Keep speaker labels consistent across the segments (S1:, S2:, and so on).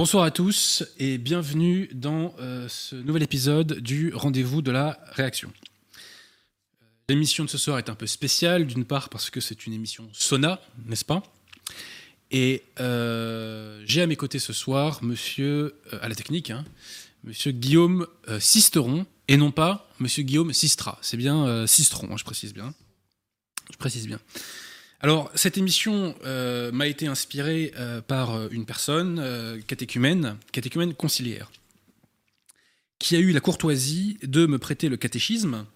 S1: Bonsoir à tous et bienvenue dans euh, ce nouvel épisode du Rendez-vous de la réaction. L'émission de ce soir est un peu spéciale, d'une part parce que c'est une émission Sona, n'est-ce pas? Et euh, j'ai à mes côtés ce soir monsieur, euh, à la technique, hein, monsieur Guillaume Sisteron, et non pas monsieur Guillaume Sistra. C'est bien Sistron, hein, je précise bien. Je précise bien. Alors, cette émission euh, m'a été inspirée euh, par euh, une personne, catéchumène, catéchumène conciliaire, qui a eu la courtoisie de me prêter le catéchisme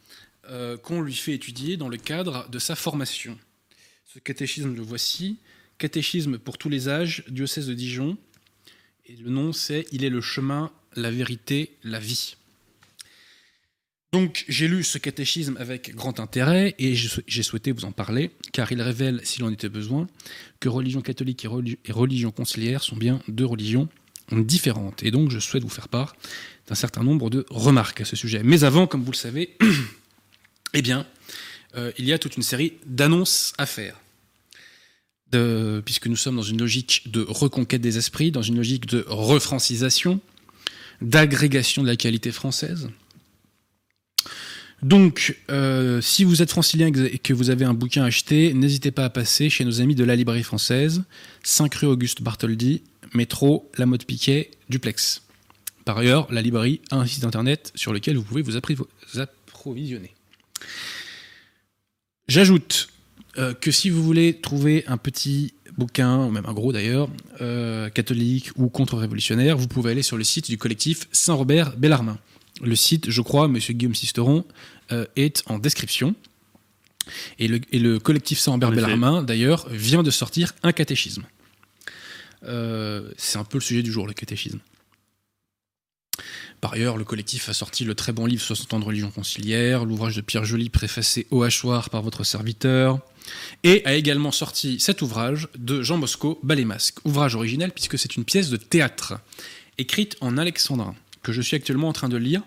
S1: qu'on lui fait étudier dans le cadre de sa formation. Ce catéchisme, le voici, Catéchisme pour tous les âges, diocèse de Dijon, et le nom c'est Il est le chemin, la vérité, la vie. Donc j'ai lu ce catéchisme avec grand intérêt et j'ai souhaité vous en parler, car il révèle, s'il en était besoin, que religion catholique et, religion conciliaire sont bien deux religions différentes. Et donc je souhaite vous faire part d'un certain nombre de remarques à ce sujet. Mais avant, comme vous le savez, eh bien, euh, il y a toute une série d'annonces à faire. puisque nous sommes dans une logique de reconquête des esprits, dans une logique de refrancisation, d'agrégation de la qualité française, donc, euh, si vous êtes francilien et que vous avez un bouquin à acheter, n'hésitez pas à passer chez nos amis de la librairie française, 5 rue Auguste Bartholdi, métro La Motte Piquet, duplex. Par ailleurs, la librairie a un site internet sur lequel vous pouvez vous, approvisionner. J'ajoute euh, que si vous voulez trouver un petit bouquin, ou même un gros d'ailleurs, euh, catholique ou contre-révolutionnaire, vous pouvez aller sur le site du collectif Saint-Robert Bellarmin. Le site, je crois, Monsieur Guillaume Sisteron, est en description. Et le, collectif Saint-Ambert Bellarmin, d'ailleurs, vient de sortir un catéchisme. Euh, c'est un peu le sujet du jour, le catéchisme. Par ailleurs, le collectif a sorti le très bon livre 60 ans de religion conciliaire, l'ouvrage de Pierre Joly préfacé au hachoir par votre serviteur, et a également sorti cet ouvrage de Jean Bosco Balémasque, ouvrage original puisque c'est une pièce de théâtre, écrite en alexandrin que je suis actuellement en train de lire,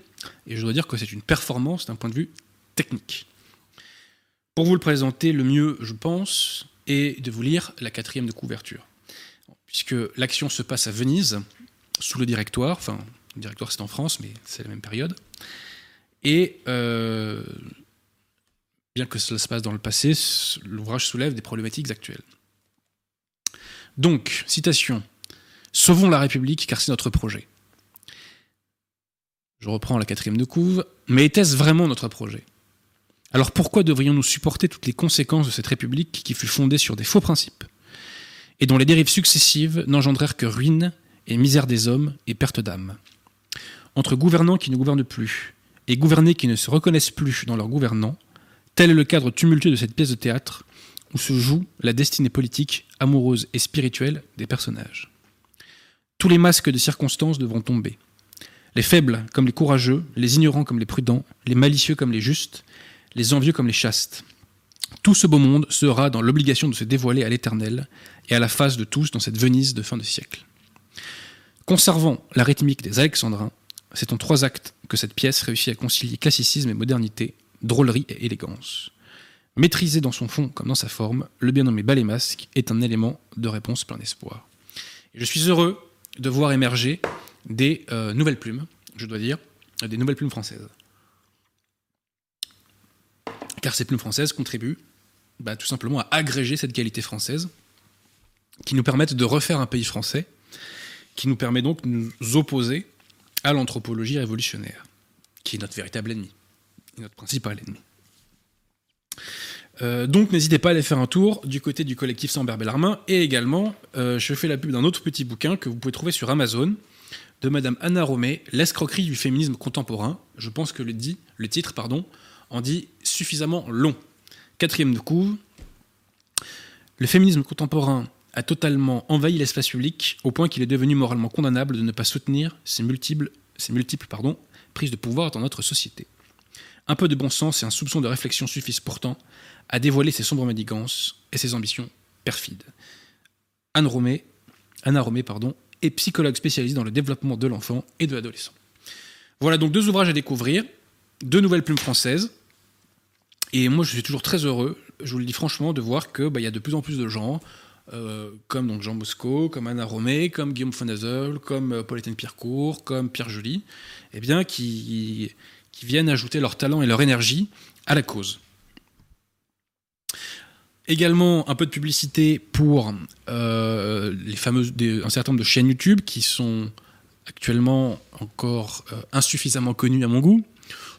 S1: et je dois dire que c'est une performance d'un point de vue technique. Pour vous le présenter, le mieux, je pense, est de vous lire la quatrième de couverture. Puisque l'action se passe à Venise, sous le directoire, enfin, le directoire c'est en France, mais c'est la même période. Et euh, bien que cela se passe dans le passé, l'ouvrage soulève des problématiques actuelles. Donc, citation Sauvons la République car c'est notre projet. Je reprends la quatrième de couve. Mais était-ce vraiment notre projet? Alors pourquoi devrions-nous supporter toutes les conséquences de cette République qui fut fondée sur des faux principes et dont les dérives successives n'engendrèrent que ruine et misère des hommes et perte d'âme Entre gouvernants qui ne gouvernent plus et gouvernés qui ne se reconnaissent plus dans leurs gouvernants, tel est le cadre tumultueux de cette pièce de théâtre où se joue la destinée politique, amoureuse et spirituelle des personnages. Tous les masques de circonstances devront tomber. Les faibles comme les courageux, les ignorants comme les prudents, les malicieux comme les justes, les envieux comme les chastes. Tout ce beau monde sera dans l'obligation de se dévoiler à l'Éternel et à la face de tous dans cette Venise de fin de siècle. Conservant la rythmique des Alexandrins, c'est en trois actes que cette pièce réussit à concilier classicisme et modernité, drôlerie et élégance. Maîtrisé dans son fond comme dans sa forme, le bien nommé ballet masque est un élément de réponse plein d'espoir. Je suis heureux de voir émerger des euh, nouvelles plumes, je dois dire, des nouvelles plumes françaises. Car ces plumes françaises contribuent bah, tout simplement à agréger cette qualité française, qui nous permettent de refaire un pays français, qui nous permet donc de nous opposer à l'anthropologie révolutionnaire, qui est notre véritable ennemi, notre principal ennemi. Euh, donc n'hésitez pas à aller faire un tour du côté du collectif Sans Bellarmin et également euh, je fais la pub d'un autre petit bouquin que vous pouvez trouver sur Amazon de Madame Anna Romé, L'escroquerie du féminisme contemporain. Je pense que le, dit, le titre pardon, en dit suffisamment long. Quatrième de couve. Le féminisme contemporain a totalement envahi l'espace public au point qu'il est devenu moralement condamnable de ne pas soutenir ces multiples, prises de pouvoir dans notre société. Un peu de bon sens et un soupçon de réflexion suffisent pourtant à dévoiler ses sombres manigances et ses ambitions perfides. Anne Romé, Anna Romé pardon, et psychologue spécialisé dans le développement de l'enfant et de l'adolescent. Voilà donc deux ouvrages à découvrir, deux nouvelles plumes françaises. Et moi, je suis toujours très heureux, je vous le dis franchement, de voir qu'il bah, y a de plus en plus de gens, euh, comme donc Jean Bosco, comme Anna Romé, comme Guillaume Fonazel, comme euh, Pierrecourt, comme Pierre Joly, eh qui, qui viennent ajouter leur talent et leur énergie à la cause. Également un peu de publicité pour euh, les fameuses, un certain nombre de chaînes YouTube qui sont actuellement encore euh, insuffisamment connues à mon goût.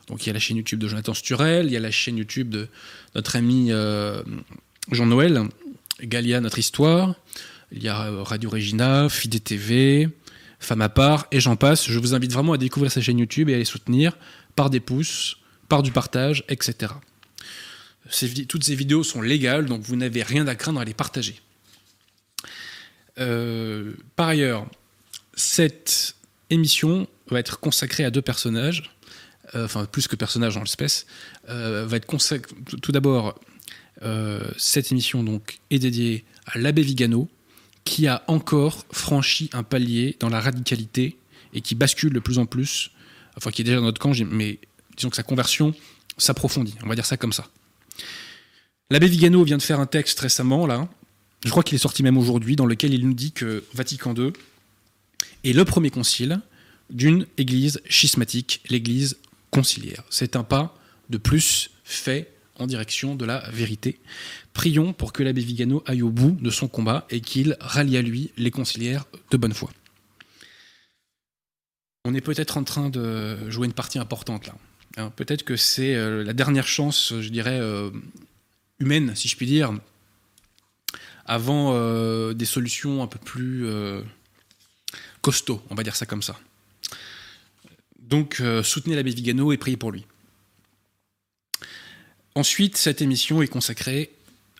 S1: Donc il y a la chaîne YouTube de Jonathan Sturel, il y a la chaîne YouTube de notre ami euh, Jean-Noël, Galia Notre Histoire, il y a Radio Regina, Fide TV, Femme à part, et j'en passe. Je vous invite vraiment à découvrir sa chaîne YouTube et à les soutenir par des pouces, par du partage, etc. Toutes ces vidéos sont légales, donc vous n'avez rien à craindre à les partager. Euh, par ailleurs, cette émission va être consacrée à deux personnages, euh, enfin plus que personnages en l'espèce, euh, va être consacrée tout d'abord. cette émission donc est dédiée à l'abbé Vigano, qui a encore franchi un palier dans la radicalité et qui bascule de plus en plus, enfin qui est déjà dans notre camp, mais disons que sa conversion s'approfondit, on va dire ça comme ça. L'abbé Vigano vient de faire un texte récemment, là, je crois qu'il est sorti même aujourd'hui, dans lequel il nous dit que Vatican II est le premier concile d'une église schismatique, l'église conciliaire. C'est un pas de plus fait en direction de la vérité. Prions pour que l'abbé Vigano aille au bout de son combat et qu'il rallie à lui les conciliaires de bonne foi. On est peut-être en train de jouer une partie importante là. Hein, peut-être que c'est euh, la dernière chance, je dirais, euh, humaine, si je puis dire, avant euh, des solutions un peu plus euh, costauds, on va dire ça comme ça. Donc euh, soutenez l'abbé Vigano et priez pour lui. Ensuite, cette émission est consacrée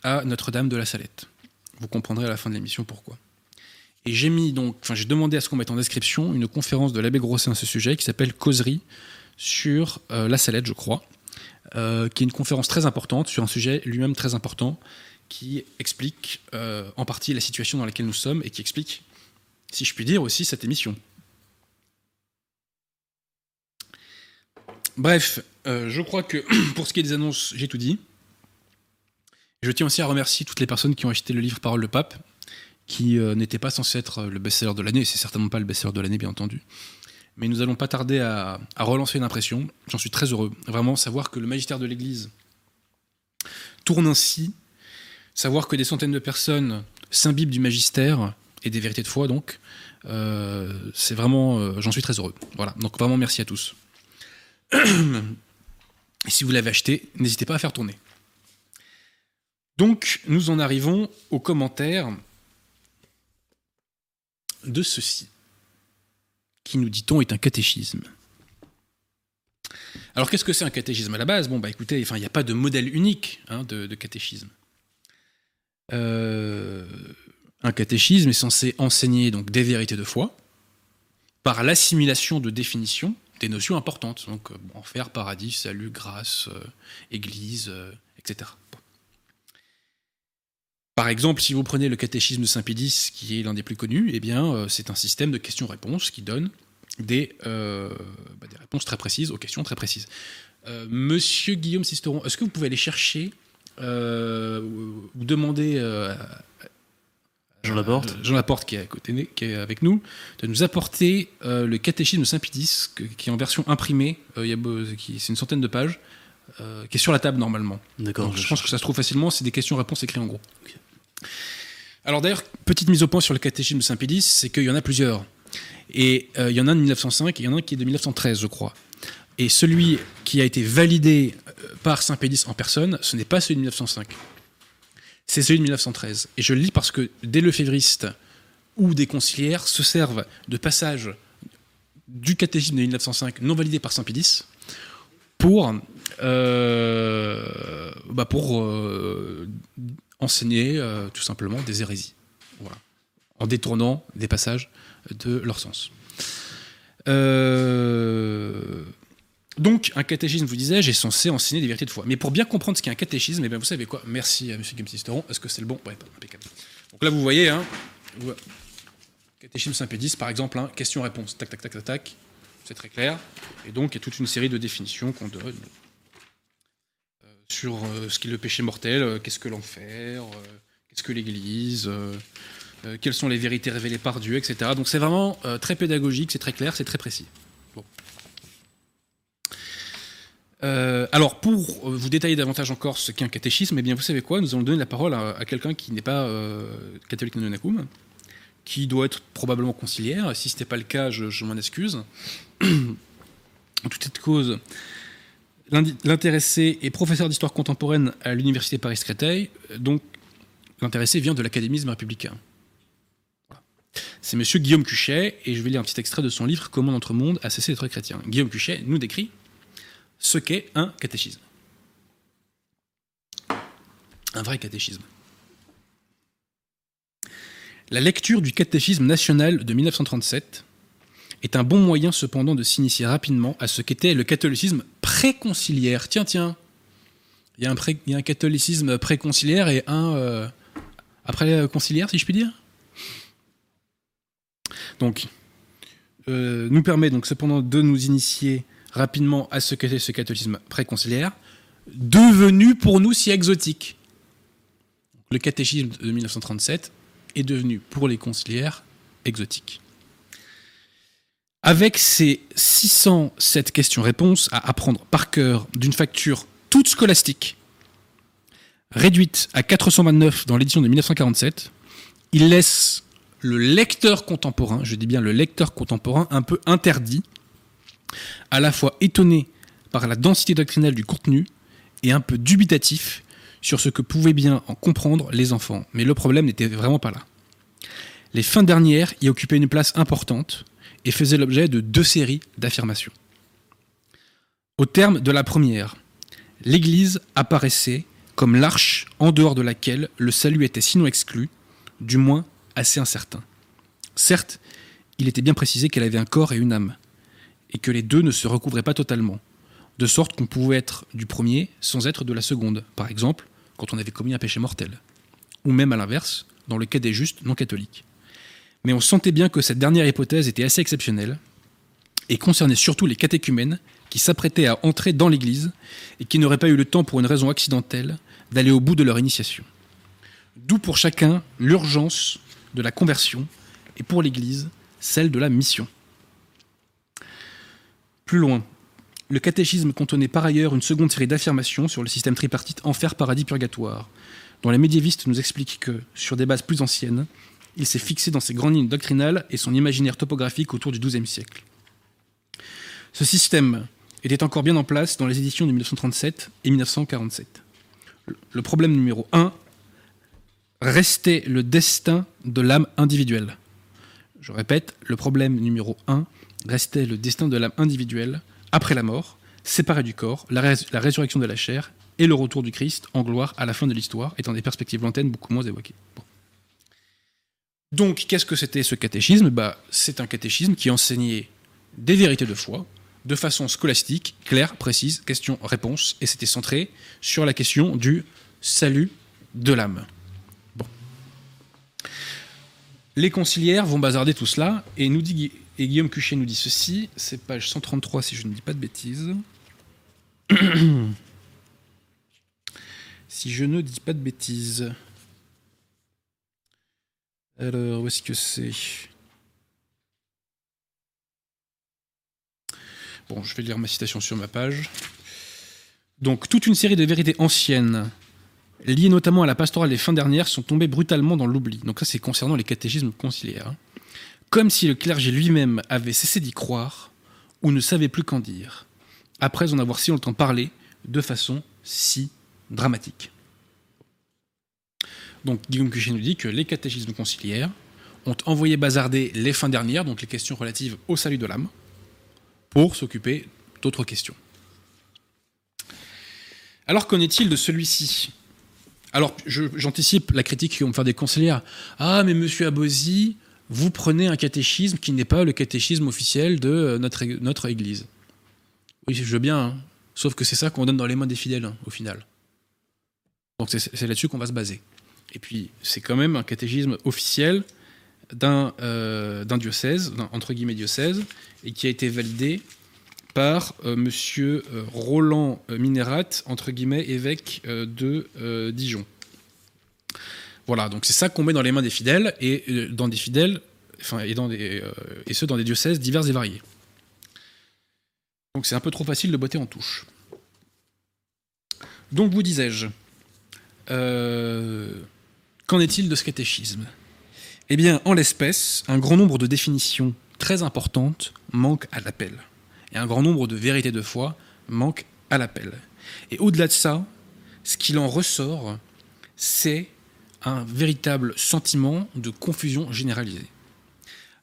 S1: à Notre-Dame de la Salette. Vous comprendrez à la fin de l'émission pourquoi. Et j'ai mis donc, enfin j'ai demandé à ce qu'on mette en description une conférence de l'abbé Grosset à ce sujet qui s'appelle Causerie sur la Salette, je crois, euh, qui est une conférence très importante sur un sujet lui-même très important qui explique euh, en partie la situation dans laquelle nous sommes et qui explique, si je puis dire, aussi cette émission. Bref, euh, je crois que pour ce qui est des annonces, j'ai tout dit. Je tiens aussi à remercier toutes les personnes qui ont acheté le livre Parole de Pape, qui n'était pas censé être le best-seller de l'année, et c'est certainement pas le best-seller de l'année, bien entendu. Mais nous allons pas tarder à, relancer une impression. J'en suis très heureux. Vraiment, savoir que le magistère de l'Église tourne ainsi, savoir que des centaines de personnes s'imbibent du magistère et des vérités de foi, donc, euh, c'est vraiment, euh, j'en suis très heureux. Voilà, donc vraiment merci à tous. Et si vous l'avez acheté, n'hésitez pas à faire tourner. Donc, nous en arrivons aux commentaires de ceci, qui nous dit-on est un catéchisme. Alors, qu'est-ce que c'est un catéchisme à la base? Bon, bah écoutez, il n'y a pas de modèle unique hein, de, catéchisme. Euh, un catéchisme est censé enseigner donc des vérités de foi par l'assimilation de définitions des notions importantes, donc euh, enfer, paradis, salut, grâce, euh, église, etc. Par exemple, si vous prenez le catéchisme de Saint-Pédis, qui est l'un des plus connus, eh bien, euh, c'est un système de questions-réponses qui donne des, euh, bah, des réponses très précises aux questions très précises. Euh, Monsieur Guillaume Sisteron, est-ce que vous pouvez aller chercher euh, ou ou demander euh,
S2: Jean Laporte.
S1: Jean Laporte qui est, à côté, qui est avec nous, de nous apporter le catéchisme de Saint-Pédis, qui est en version imprimée, c'est une centaine de pages, qui est sur la table normalement.
S2: D'accord. Je
S1: je pense que ça se trouve facilement, c'est des questions-réponses écrites en gros. Alors d'ailleurs, petite mise au point sur le catéchisme de Saint-Pédis, c'est qu'il y en a plusieurs. Et euh, il y en a un de 1905 et il y en a un qui est de 1913, je crois. Et celui qui a été validé euh, par Saint-Pédis en personne, ce n'est pas celui de 1905. C'est celui de 1913. Et je le lis parce que des lefévristes ou des conciliaires se servent de passages du catéchisme de 1905 non validé par Saint-Pédis pour, euh, bah pour enseigner euh, tout simplement des hérésies. Voilà. En détournant des passages de leur sens. Euh, donc, un catéchisme, vous disais-je, est censé enseigner des vérités de foi. Mais pour bien comprendre ce qu'est un catéchisme, eh bien, vous savez quoi? Merci à M. Guim Est-ce que c'est le bon? Ouais, impeccable. Donc là, vous voyez, hein, catéchisme Saint-Pédis, par exemple, hein, question-réponse, tac, tac, tac, tac, tac, c'est très clair. Et donc, il y a toute une série de définitions qu'on donne sur euh, ce qu'est le péché mortel, euh, qu'est-ce que l'enfer, euh, qu'est-ce que l'Église, quelles sont les vérités révélées par Dieu, etc. Donc c'est vraiment très pédagogique, c'est très clair, c'est très précis. Alors, pour vous détailler davantage encore ce qu'est un catéchisme, eh bien, vous savez quoi? Nous allons donner la parole à, quelqu'un qui n'est pas catholique non qui doit être probablement conciliaire. Si ce n'était pas le cas, je, je m'en excuse. en toute cette cause, l'intéressé est professeur d'histoire contemporaine à l'université Paris-Créteil, donc l'intéressé vient de l'académisme républicain. C'est monsieur Guillaume Cuchet, et je vais lire un petit extrait de son livre Comment notre monde a cessé d'être chrétien. Guillaume Cuchet nous décrit ce qu'est un catéchisme. Un vrai catéchisme. La lecture du catéchisme national de 1937 est un bon moyen cependant de s'initier rapidement à ce qu'était le catholicisme préconciliaire. Tiens, tiens, il y y a un catholicisme préconciliaire et un euh, après conciliaire, si je puis dire. Donc, euh, nous permet donc cependant de nous initier rapidement à ce qu'était ce catholicisme préconciliaire, devenu pour nous si exotique. Le catéchisme de 1937 est devenu pour les conciliaires exotique. Avec ces 607 questions-réponses à apprendre par cœur d'une facture toute scolastique, réduite à 429 dans l'édition de 1947, il laisse le lecteur contemporain, je dis bien le lecteur contemporain, un peu interdit, à la fois étonné par la densité doctrinale du contenu et un peu dubitatif sur ce que pouvaient bien en comprendre les enfants. Mais le problème n'était vraiment pas là. Les fins dernières y occupaient une place importante et faisaient l'objet de deux séries d'affirmations. Au terme de la première, l'Église apparaissait comme l'arche en dehors de laquelle le salut était sinon exclu, du moins assez incertain. Certes, il était bien précisé qu'elle avait un corps et une âme, et que les deux ne se recouvraient pas totalement, de sorte qu'on pouvait être du premier sans être de la seconde, par exemple quand on avait commis un péché mortel, ou même à l'inverse, dans le cas des justes non catholiques. Mais on sentait bien que cette dernière hypothèse était assez exceptionnelle, et concernait surtout les catéchumènes qui s'apprêtaient à entrer dans l'Église et qui n'auraient pas eu le temps pour une raison accidentelle d'aller au bout de leur initiation. D'où pour chacun l'urgence de la conversion et pour l'Église celle de la mission. Plus loin, le catéchisme contenait par ailleurs une seconde série d'affirmations sur le système tripartite enfer, paradis, purgatoire, dont les médiévistes nous expliquent que, sur des bases plus anciennes, il s'est fixé dans ses grandes lignes doctrinales et son imaginaire topographique autour du XIIe siècle. Ce système était encore bien en place dans les éditions de 1937 et 1947. Le problème numéro 1 restait le destin de l'âme individuelle. Je répète, le problème numéro 1 restait le destin de l'âme individuelle après la mort, séparée du corps, la, rés la, résurrection de la chair et le retour du Christ en gloire à la fin de l'histoire, étant des perspectives lointaines beaucoup moins évoquées. Donc, qu'est-ce que c'était ce catéchisme? Bah, C'est un catéchisme qui enseignait des vérités de foi, de façon scolastique, claire, précise, question-réponse, et c'était centré sur la question du salut de l'âme. Les conciliaires vont bazarder tout cela, et, nous dit, et Guillaume Cuchet nous dit ceci, c'est page 133 si je ne dis pas de bêtises. si je ne dis pas de bêtises. Alors, où est-ce que c'est? Bon, je vais lire ma citation sur ma page. Donc, toute une série de vérités anciennes, liées notamment à la pastorale des fins dernières, sont tombées brutalement dans l'oubli. Donc, ça, c'est concernant les catéchismes conciliaires. Comme si le clergé lui-même avait cessé d'y croire ou ne savait plus qu'en dire, après en avoir si longtemps parlé de façon si dramatique. Donc, Guillaume Cuchet nous dit que les catéchismes conciliaires ont envoyé bazarder les fins dernières, donc les questions relatives au salut de l'âme, pour s'occuper d'autres questions. Alors qu'en est-il de celui-ci? Alors j'anticipe la critique qui vont me faire des conseillères. Ah mais monsieur Abosi, vous prenez un catéchisme qui n'est pas le catéchisme officiel de notre, notre Église. Oui, je veux bien, hein. sauf que c'est ça qu'on donne dans les mains des fidèles, hein, au final. Donc c'est là-dessus qu'on va se baser. Et puis c'est quand même un catéchisme officiel d'un euh, diocèse, entre guillemets diocèse, et qui a été validé par euh, monsieur euh, Roland Minérat, entre guillemets évêque de Dijon. Voilà, donc c'est ça qu'on met dans les mains des fidèles et euh, dans des fidèles, enfin, et, dans des, euh, et ce dans des diocèses divers et variés. Donc c'est un peu trop facile de botter en touche. Donc vous disais-je, euh, qu'en est-il de ce catéchisme? Eh bien, en l'espèce, un grand nombre de définitions très importantes manquent à l'appel. Et un grand nombre de vérités de foi manquent à l'appel. Et au-delà de ça, ce qu'il en ressort, c'est un véritable sentiment de confusion généralisée.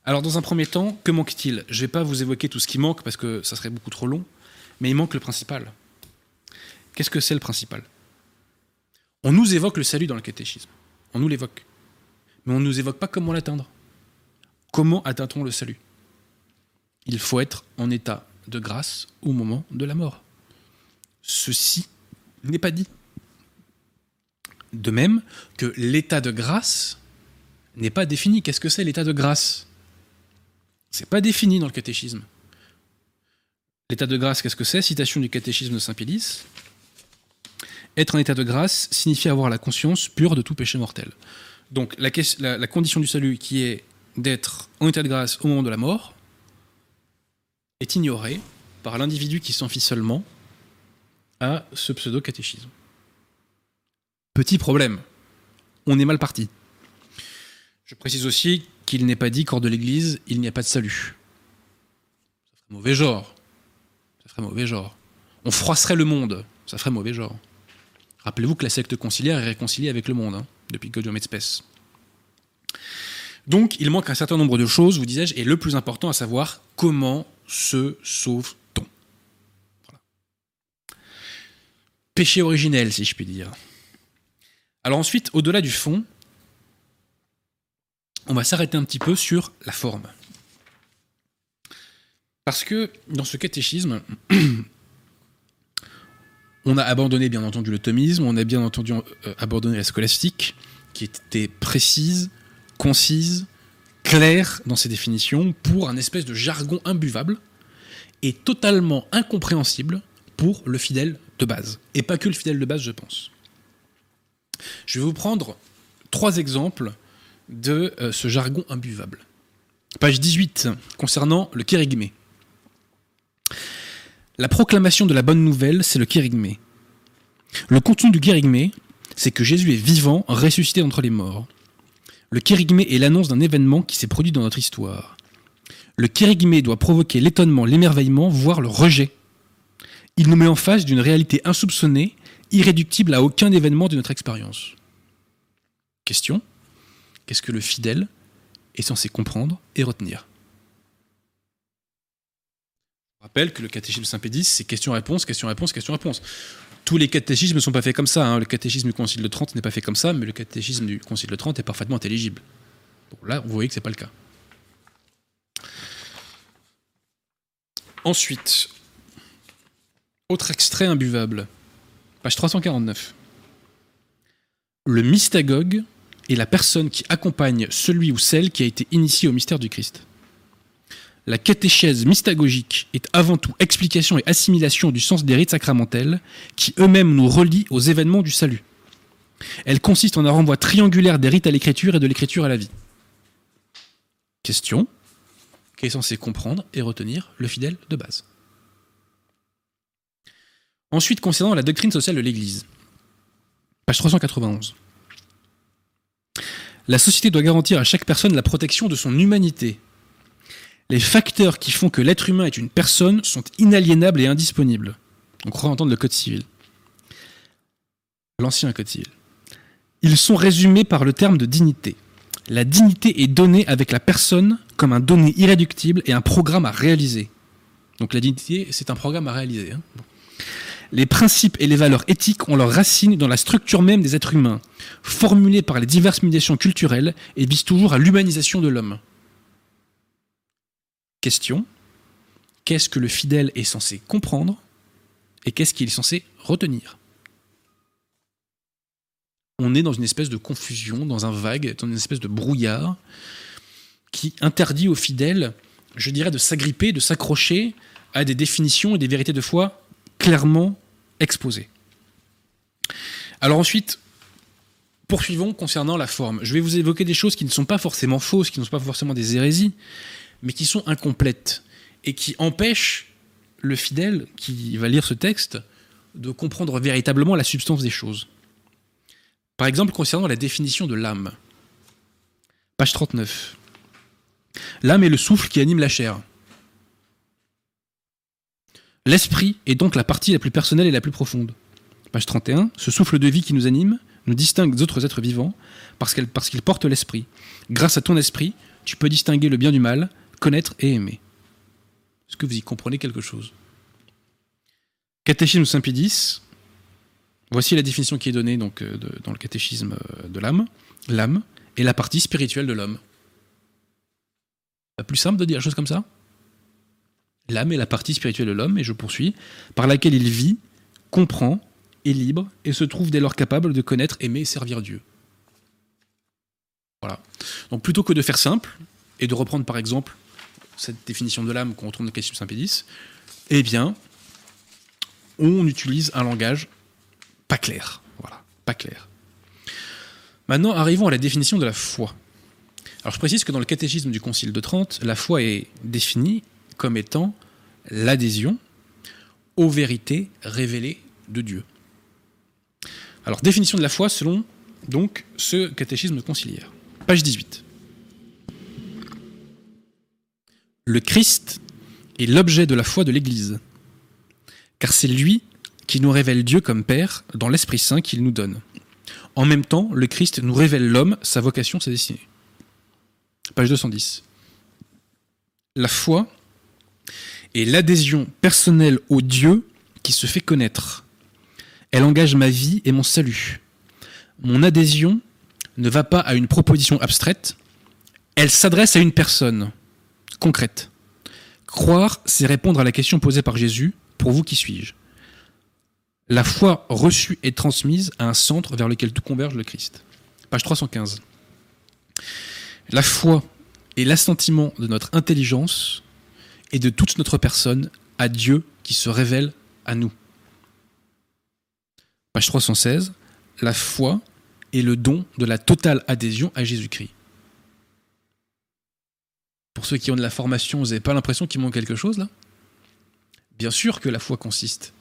S1: Alors dans un premier temps, que manque-t-il? Je ne vais pas vous évoquer tout ce qui manque parce que ça serait beaucoup trop long, mais il manque le principal. Qu'est-ce que c'est le principal? On nous évoque le salut dans le catéchisme. On nous l'évoque. Mais on ne nous évoque pas comment l'atteindre. Comment atteint-on le salut? Il faut être en état de grâce au moment de la mort. Ceci n'est pas dit. De même que l'état de grâce n'est pas défini. Qu'est-ce que c'est l'état de grâce? C'est pas défini dans le catéchisme. L'état de grâce, qu'est-ce que c'est? Citation du catéchisme de Saint Pédis. Être en état de grâce signifie avoir la conscience pure de tout péché mortel. Donc la, condition du salut qui est d'être en état de grâce au moment de la mort est ignorée par l'individu qui s'en fie seulement à ce pseudo-catéchisme. Petit problème, on est mal parti. Je précise aussi qu'il n'est pas dit qu'hors de l'Église, il n'y a pas de salut. Ça ferait mauvais genre. Ça ferait mauvais genre. On froisserait le monde. Ça ferait mauvais genre. Rappelez-vous que la secte conciliaire est réconciliée avec le monde, hein, depuis Gaudium et Spes. Donc, il manque un certain nombre de choses, vous disais-je, et le plus important à savoir, comment se sauve-t-on? Péché originel, si je puis dire. Alors ensuite, au-delà du fond, on va s'arrêter un petit peu sur la forme. Parce que dans ce catéchisme, on a abandonné bien entendu le thomisme, on a bien entendu euh, abandonné la scolastique, qui était précise, concise, claire dans ses définitions, pour un espèce de jargon imbuvable et totalement incompréhensible pour le fidèle de base. Et pas que le fidèle de base, je pense. Je vais vous prendre trois exemples de euh, ce jargon imbuvable. Page 18, concernant le kérigmé. La proclamation de la bonne nouvelle, c'est le kérigmé. Le contenu du kérigmé, c'est que Jésus est vivant, ressuscité entre les morts. Le kérigmé est l'annonce d'un événement qui s'est produit dans notre histoire. Le kérigmé doit provoquer l'étonnement, l'émerveillement, voire le rejet. Il nous met en face d'une réalité insoupçonnée, irréductible à aucun événement de notre expérience. Question? Qu'est-ce que le fidèle est censé comprendre et retenir? Rappelle que le catéchisme Saint-Pédis, c'est question-réponse, question-réponse, question-réponse. Tous les catéchismes ne sont pas faits comme ça. Hein. Le catéchisme du Concile de Trente n'est pas fait comme ça, mais le catéchisme du Concile de Trente est parfaitement intelligible. Bon, là, vous voyez que ce n'est pas le cas. Ensuite, autre extrait imbuvable, page 349. Le mystagogue est la personne qui accompagne celui ou celle qui a été initié au mystère du Christ. La catéchèse mystagogique est avant tout explication et assimilation du sens des rites sacramentels qui eux-mêmes nous relient aux événements du salut. Elle consiste en un renvoi triangulaire des rites à l'écriture et de l'écriture à la vie. Question qui est censé comprendre et retenir le fidèle de base. Ensuite, concernant la doctrine sociale de l'Église, page 391. La société doit garantir à chaque personne la protection de son humanité. Les facteurs qui font que l'être humain est une personne sont inaliénables et indisponibles. On croit entendre le Code civil. L'ancien Code civil. Ils sont résumés par le terme de dignité. La dignité est donnée avec la personne comme un donné irréductible et un programme à réaliser. Donc la dignité, c'est un programme à réaliser. Hein. Les principes et les valeurs éthiques ont leurs racines dans la structure même des êtres humains, formulées par les diverses médiations culturelles et visent toujours à l'humanisation de l'homme. Question qu'est-ce que le fidèle est censé comprendre et qu'est-ce qu'il est censé retenir? On est dans une espèce de confusion, dans un vague, dans une espèce de brouillard qui interdit aux fidèles, je dirais, de s'agripper, de s'accrocher à des définitions et des vérités de foi clairement exposées. Alors ensuite, Poursuivons concernant la forme. Je vais vous évoquer des choses qui ne sont pas forcément fausses, qui ne sont pas forcément des hérésies, mais qui sont incomplètes et qui empêchent le fidèle qui va lire ce texte de comprendre véritablement la substance des choses. Par exemple, concernant la définition de l'âme. Page 39. L'âme est le souffle qui anime la chair. L'esprit est donc la partie la plus personnelle et la plus profonde. Page 31. Ce souffle de vie qui nous anime nous distingue des autres êtres vivants parce qu'il porte l'esprit. Grâce à ton esprit, tu peux distinguer le bien du mal, connaître et aimer. Est-ce que vous y comprenez quelque chose? Catéchisme Saint Pie voici la définition qui est donnée donc, euh, dans le catéchisme euh, de l'âme. L'âme est la partie spirituelle de l'homme. Plus simple de dire chose comme ça? L'âme est la partie spirituelle de l'homme, et je poursuis, par laquelle il vit, comprend, est libre, et se trouve dès lors capable de connaître, aimer et servir Dieu. Voilà. Donc plutôt que de faire simple, et de reprendre par exemple cette définition de l'âme qu'on retrouve dans Catéchisme Saint-Pédis, eh bien, on utilise un langage pas clair. Voilà, pas clair. Maintenant, arrivons à la définition de la foi. Alors je précise que dans le catéchisme du Concile de Trente, la foi est définie comme étant l'adhésion aux vérités révélées de Dieu. Alors définition de la foi selon donc ce catéchisme conciliaire. Page 18. Le Christ est l'objet de la foi de l'Église, car c'est lui qui nous révèle Dieu comme Père dans l'Esprit Saint qu'il nous donne. En même temps, le Christ nous révèle l'homme, sa vocation, sa destinée. Page 210. La foi est l'adhésion personnelle au Dieu qui se fait connaître. Elle engage ma vie et mon salut. Mon adhésion ne va pas à une proposition abstraite, elle s'adresse à une personne concrète. Croire, c'est répondre à la question posée par Jésus, pour vous qui suis-je? La foi reçue et transmise à un centre vers lequel tout converge le Christ. Page 315. La foi est l'assentiment de notre intelligence et de toute notre personne à Dieu qui se révèle à nous. Page 316. La foi est le don de la totale adhésion à Jésus-Christ. Pour ceux qui ont de la formation, vous n'avez pas l'impression qu'il manque quelque chose là? Bien sûr que la foi consiste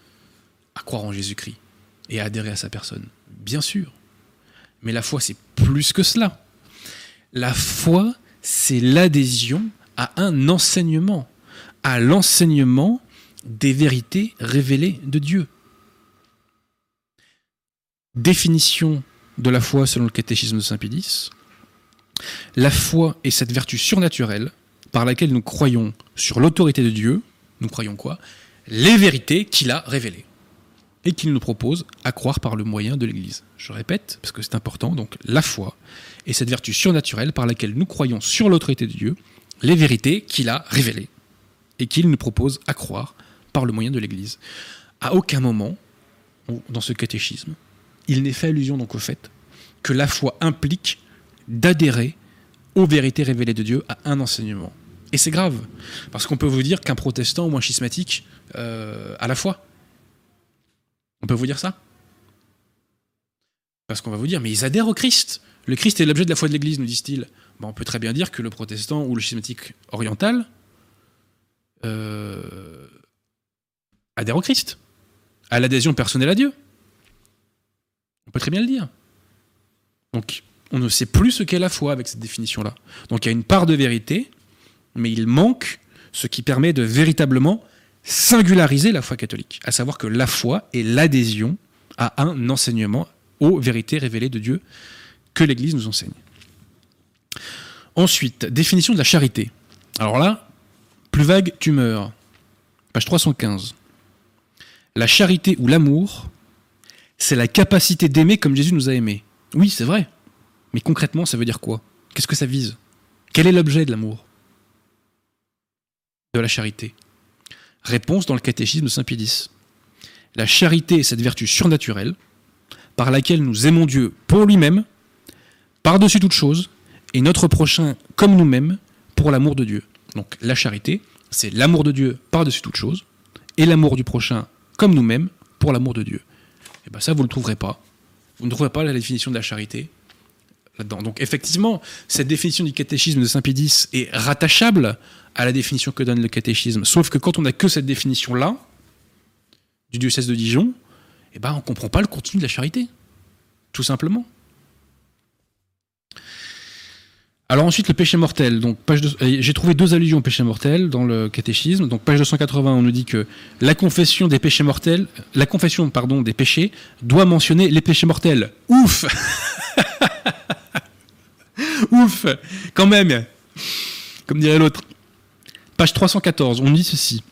S1: à croire en Jésus-Christ et à adhérer à sa personne. Bien sûr. Mais la foi, c'est plus que cela. La foi, c'est l'adhésion à un enseignement, à l'enseignement des vérités révélées de Dieu. Définition de la foi selon le catéchisme de Saint Pédis. La foi est cette vertu surnaturelle par laquelle nous croyons sur l'autorité de Dieu, nous croyons quoi? Les vérités qu'il a révélées et qu'il nous propose à croire par le moyen de l'Église. Je répète, parce que c'est important, donc la foi est cette vertu surnaturelle par laquelle nous croyons sur l'autorité de Dieu, les vérités qu'il a révélées, et qu'il nous propose à croire par le moyen de l'Église. À aucun moment, dans ce catéchisme, il n'est fait allusion donc au fait que la foi implique d'adhérer aux vérités révélées de Dieu à un enseignement. Et c'est grave, parce qu'on peut vous dire qu'un protestant ou un schismatique euh, a la foi. On peut vous dire ça? Parce qu'on va vous dire, mais ils adhèrent au Christ. Le Christ est l'objet de la foi de l'Église, nous disent-ils. on peut très bien dire que le protestant ou le schismatique oriental euh, adhère au Christ, à l'adhésion personnelle à Dieu. On peut très bien le dire. Donc, on ne sait plus ce qu'est la foi avec cette définition-là. Donc, il y a une part de vérité, mais il manque ce qui permet de véritablement singulariser la foi catholique, à savoir que la foi est l'adhésion à un enseignement aux vérités révélées de Dieu que l'Église nous enseigne. Ensuite, définition de la charité. Alors là, plus vague, tu meurs. Page 315. La charité ou l'amour, c'est la capacité d'aimer comme Jésus nous a aimés. Oui, c'est vrai. Mais concrètement, ça veut dire quoi? Qu'est-ce que ça vise? Quel est l'objet de l'amour? De la charité Réponse dans le catéchisme de Saint Pie La charité est cette vertu surnaturelle par laquelle nous aimons Dieu pour lui-même, par-dessus toute chose, et notre prochain comme nous-mêmes pour l'amour de Dieu. Donc la charité, c'est l'amour de Dieu par-dessus toute chose, et l'amour du prochain comme nous-mêmes pour l'amour de Dieu. Et bien ça, vous ne le trouverez pas vous ne trouverez pas la définition de la charité Donc effectivement, cette définition du catéchisme de Saint-Pédis est rattachable à la définition que donne le catéchisme. Sauf que quand on n'a que cette définition-là, du diocèse de Dijon, eh ben, on ne comprend pas le contenu de la charité. Tout simplement. Alors ensuite, le péché mortel. Donc, euh, J'ai trouvé deux allusions au péché mortel dans le catéchisme. Donc, page 280, on nous dit que la confession des péchés mortels, la confession pardon, des péchés doit mentionner les péchés mortels. Ouf Ouf Quand même Comme dirait l'autre. Page 314, on dit ceci.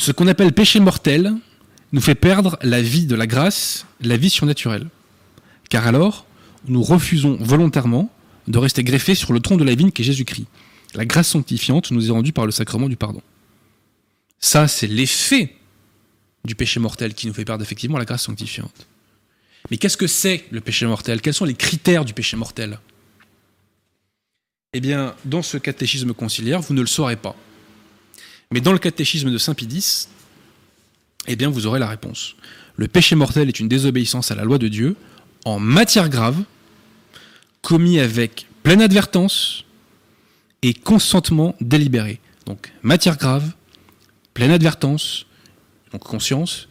S1: Ce qu'on appelle péché mortel nous fait perdre la vie de la grâce, la vie surnaturelle. Car alors, nous refusons volontairement de rester greffés sur le tronc de la vigne qu'est Jésus-Christ. La grâce sanctifiante nous est rendue par le sacrement du pardon. Ça, c'est l'effet du péché mortel qui nous fait perdre effectivement la grâce sanctifiante. Mais qu'est-ce que c'est le péché mortel? Quels sont les critères du péché mortel? Eh bien, dans ce catéchisme conciliaire, vous ne le saurez pas. Mais dans le catéchisme de Saint Pidis, eh bien, vous aurez la réponse. Le péché mortel est une désobéissance à la loi de Dieu en matière grave, commis avec pleine advertance et consentement délibéré. Donc, matière grave, pleine advertance, donc conscience,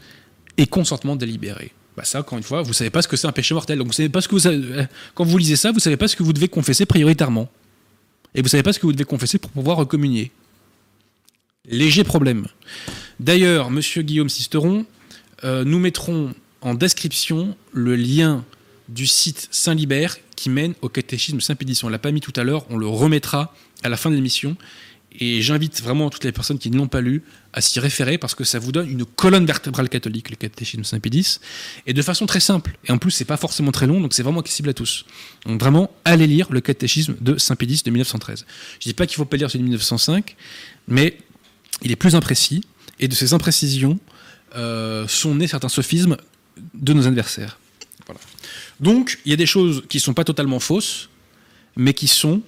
S1: et consentement délibéré. Bah ça, encore une fois, vous savez pas ce que c'est un péché mortel. Donc vous savez pas ce que vous euh, quand vous lisez ça, vous savez pas ce que vous devez confesser prioritairement. Et vous savez pas ce que vous devez confesser pour pouvoir recommunier. Léger problème. D'ailleurs, Monsieur Guillaume Sisteron, euh, nous mettrons en description le lien du site Saint-Libert qui mène au catéchisme Saint-Pédis. On l'a pas mis tout à l'heure, on le remettra à la fin de l'émission. Et j'invite vraiment toutes les personnes qui ne l'ont pas lu à s'y référer parce que ça vous donne une colonne vertébrale catholique, le catéchisme Saint-Pédis, et de façon très simple. Et en plus, c'est pas forcément très long, donc c'est vraiment accessible à tous. Donc vraiment, allez lire le catéchisme de Saint-Pédis de 1913. Je dis pas qu'il faut pas lire celui de 1905, mais il est plus imprécis, et de ces imprécisions euh, sont nés certains sophismes de nos adversaires. Donc, il y a des choses qui sont pas totalement fausses, mais qui sont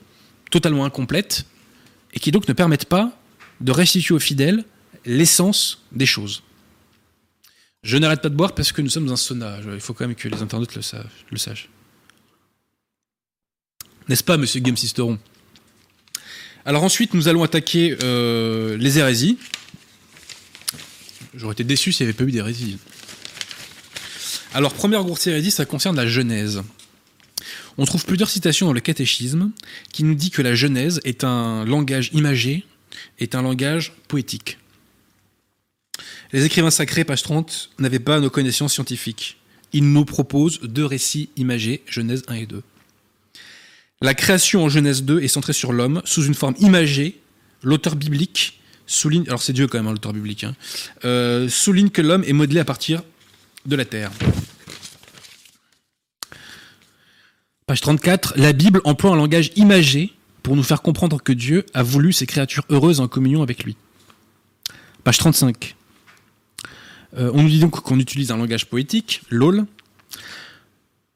S1: totalement incomplètes, et qui donc ne permettent pas de restituer aux fidèles l'essence des choses. Je n'arrête pas de boire parce que nous sommes un sauna. Il faut quand même que les internautes le, sachent. N'est-ce pas, monsieur Game Sisteron? Alors ensuite, nous allons attaquer euh, les hérésies. J'aurais été déçu s'il n'y avait pas eu d'hérésie. Alors, première grosse hérésie, ça concerne la Genèse. On trouve plusieurs citations dans le catéchisme qui nous dit que la Genèse est un langage imagé, est un langage poétique. Les écrivains sacrés, page 30, n'avaient pas nos connaissances scientifiques. Ils nous proposent deux récits imagés, Genèse 1 et 2. La création en Genèse 2 est centrée sur l'homme sous une forme imagée. L'auteur biblique souligne, alors c'est Dieu quand même, hein, l'auteur biblique, hein, euh, souligne que l'homme est modelé à partir de la terre. Page 34, la Bible emploie un langage imagé pour nous faire comprendre que Dieu a voulu ces créatures heureuses en communion avec lui. Page 35. Euh, on nous dit donc qu'on utilise un langage poétique, l'ol.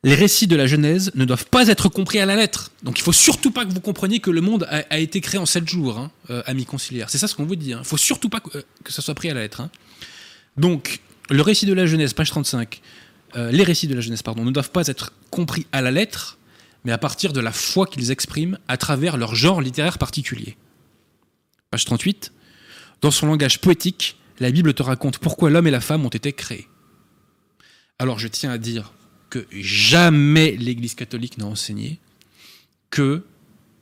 S1: Les récits de la Genèse ne doivent pas être compris à la lettre. Donc il faut surtout pas que vous compreniez que le monde a, été créé en sept jours, hein, euh, amis conciliaires. C'est ça ce qu'on vous dit. Hein. Il faut surtout pas que, euh, que, ça soit pris à la lettre. Hein. Donc le récit de la Genèse, page 35, les récits de la Genèse, pardon, ne doivent pas être compris à la lettre, mais à partir de la foi qu'ils expriment à travers leur genre littéraire particulier. Page 38. Dans son langage poétique, la Bible te raconte pourquoi l'homme et la femme ont été créés. Alors je tiens à dire que jamais l'Église catholique n'a enseigné que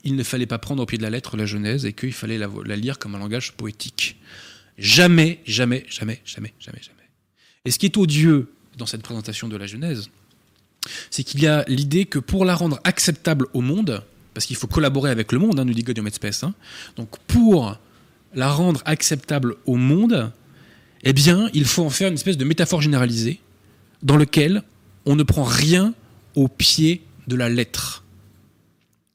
S1: il ne fallait pas prendre au pied de la lettre la Genèse et qu'il fallait la, la, lire comme un langage poétique. Jamais, jamais, jamais, jamais, jamais, jamais. Et ce qui est odieux dans cette présentation de la Genèse, c'est qu'il y a l'idée que pour la rendre acceptable au monde, parce qu'il faut collaborer avec le monde, hein, nous dit Gaudium et hein, donc pour la rendre acceptable au monde, eh bien, il faut en faire une espèce de métaphore généralisée dans lequel on ne prend rien au pied de la lettre,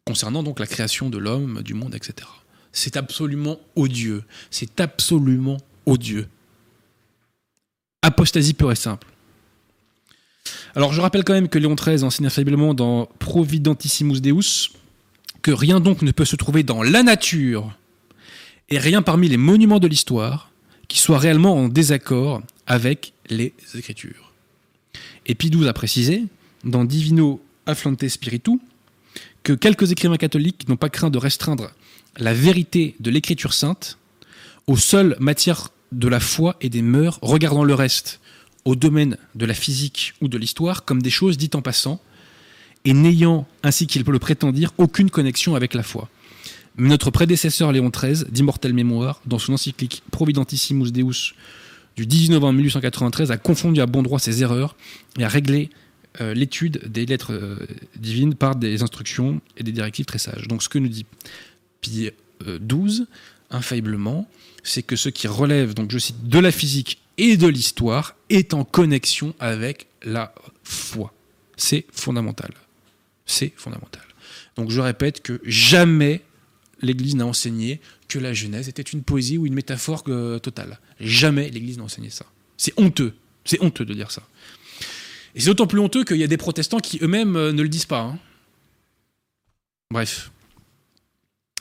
S1: concernant donc la création de l'homme, du monde, etc. C'est absolument odieux. C'est absolument odieux. Apostasie pure et simple. Alors je rappelle quand même que Léon XIII enseigne infailliblement dans Providentissimus Deus que rien donc ne peut se trouver dans la nature et rien parmi les monuments de l'histoire qui soit réellement en désaccord avec les Écritures. Et Pie a précisé, dans Divino Afflante Spiritu, que quelques écrivains catholiques n'ont pas craint de restreindre la vérité de l'écriture sainte aux seules matières de la foi et des mœurs, regardant le reste au domaine de la physique ou de l'histoire comme des choses dites en passant, et n'ayant, ainsi qu'il peut le prétendir, aucune connexion avec la foi. Notre prédécesseur Léon XIII, d'immortelle mémoire, dans son encyclique Providentissimus Deus du 19 novembre 1893, a confondu à bon droit ses erreurs et a réglé euh, l'étude des lettres euh, divines par des instructions et des directives très sages. Donc ce que nous dit Pie XII, infailliblement, c'est que ce qui relève, donc je cite, de la physique et de l'histoire est en connexion avec la foi. C'est fondamental. C'est fondamental. Donc je répète que jamais l'Église n'a enseigné que la Genèse était une poésie ou une métaphore euh, totale. Jamais l'Église n'a enseigné ça. C'est honteux. C'est honteux de dire ça. Et c'est d'autant plus honteux qu'il y a des protestants qui eux-mêmes euh, ne le disent pas. Hein. Bref.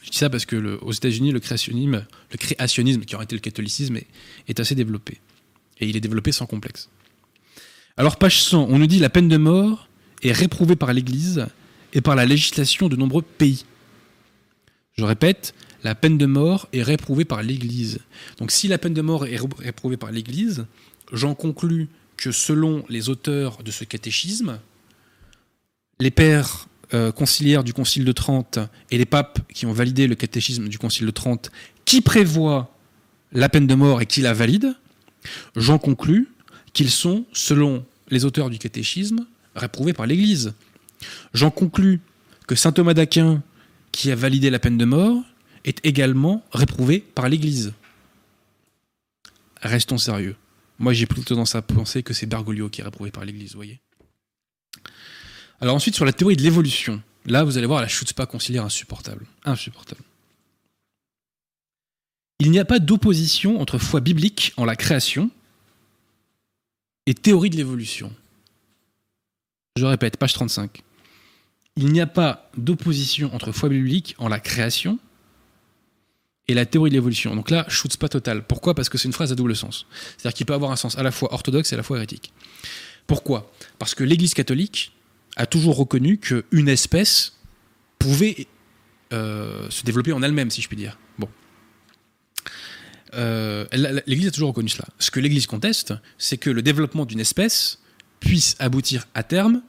S1: Je dis ça parce que aux États-Unis, le créationnisme, le créationnisme, qui aurait été le catholicisme, est, assez développé. Et il est développé sans complexe. Alors, page 100, on nous dit la peine de mort est réprouvée par l'Église et par la législation de nombreux pays. Je répète, la peine de mort est réprouvée par l'Église. Donc si la peine de mort est réprouvée par l'Église, j'en conclus que selon les auteurs de ce catéchisme, les pères euh, conciliaires du Concile de Trente et les papes qui ont validé le catéchisme du Concile de Trente, qui prévoient la peine de mort et qui la valident, j'en conclus qu'ils sont, selon les auteurs du catéchisme, réprouvés par l'Église. J'en conclus que saint Thomas d'Aquin, qui a validé la peine de mort, est également réprouvé par l'Église. Restons sérieux. Moi, j'ai plutôt tendance à penser que c'est Bergoglio qui est réprouvé par l'Église, vous voyez. Alors ensuite, sur la théorie de l'évolution, là, vous allez voir la pas conciliaire insupportable. Insupportable. Il n'y a pas d'opposition entre foi biblique en la création et théorie de l'évolution. Je répète, page 35. Il n'y a pas d'opposition entre foi biblique en la création et la théorie de l'évolution. Donc là, pas total. Pourquoi? Parce que c'est une phrase à double sens. C'est-à-dire qu'il peut avoir un sens à la fois orthodoxe et à la fois hérétique. Pourquoi? Parce que l'Église catholique a toujours reconnu qu'une espèce pouvait euh, se développer en elle-même, si je puis dire. Bon. Euh, L'Église a toujours reconnu cela. Ce que l'Église conteste, c'est que le développement d'une espèce puisse aboutir à terme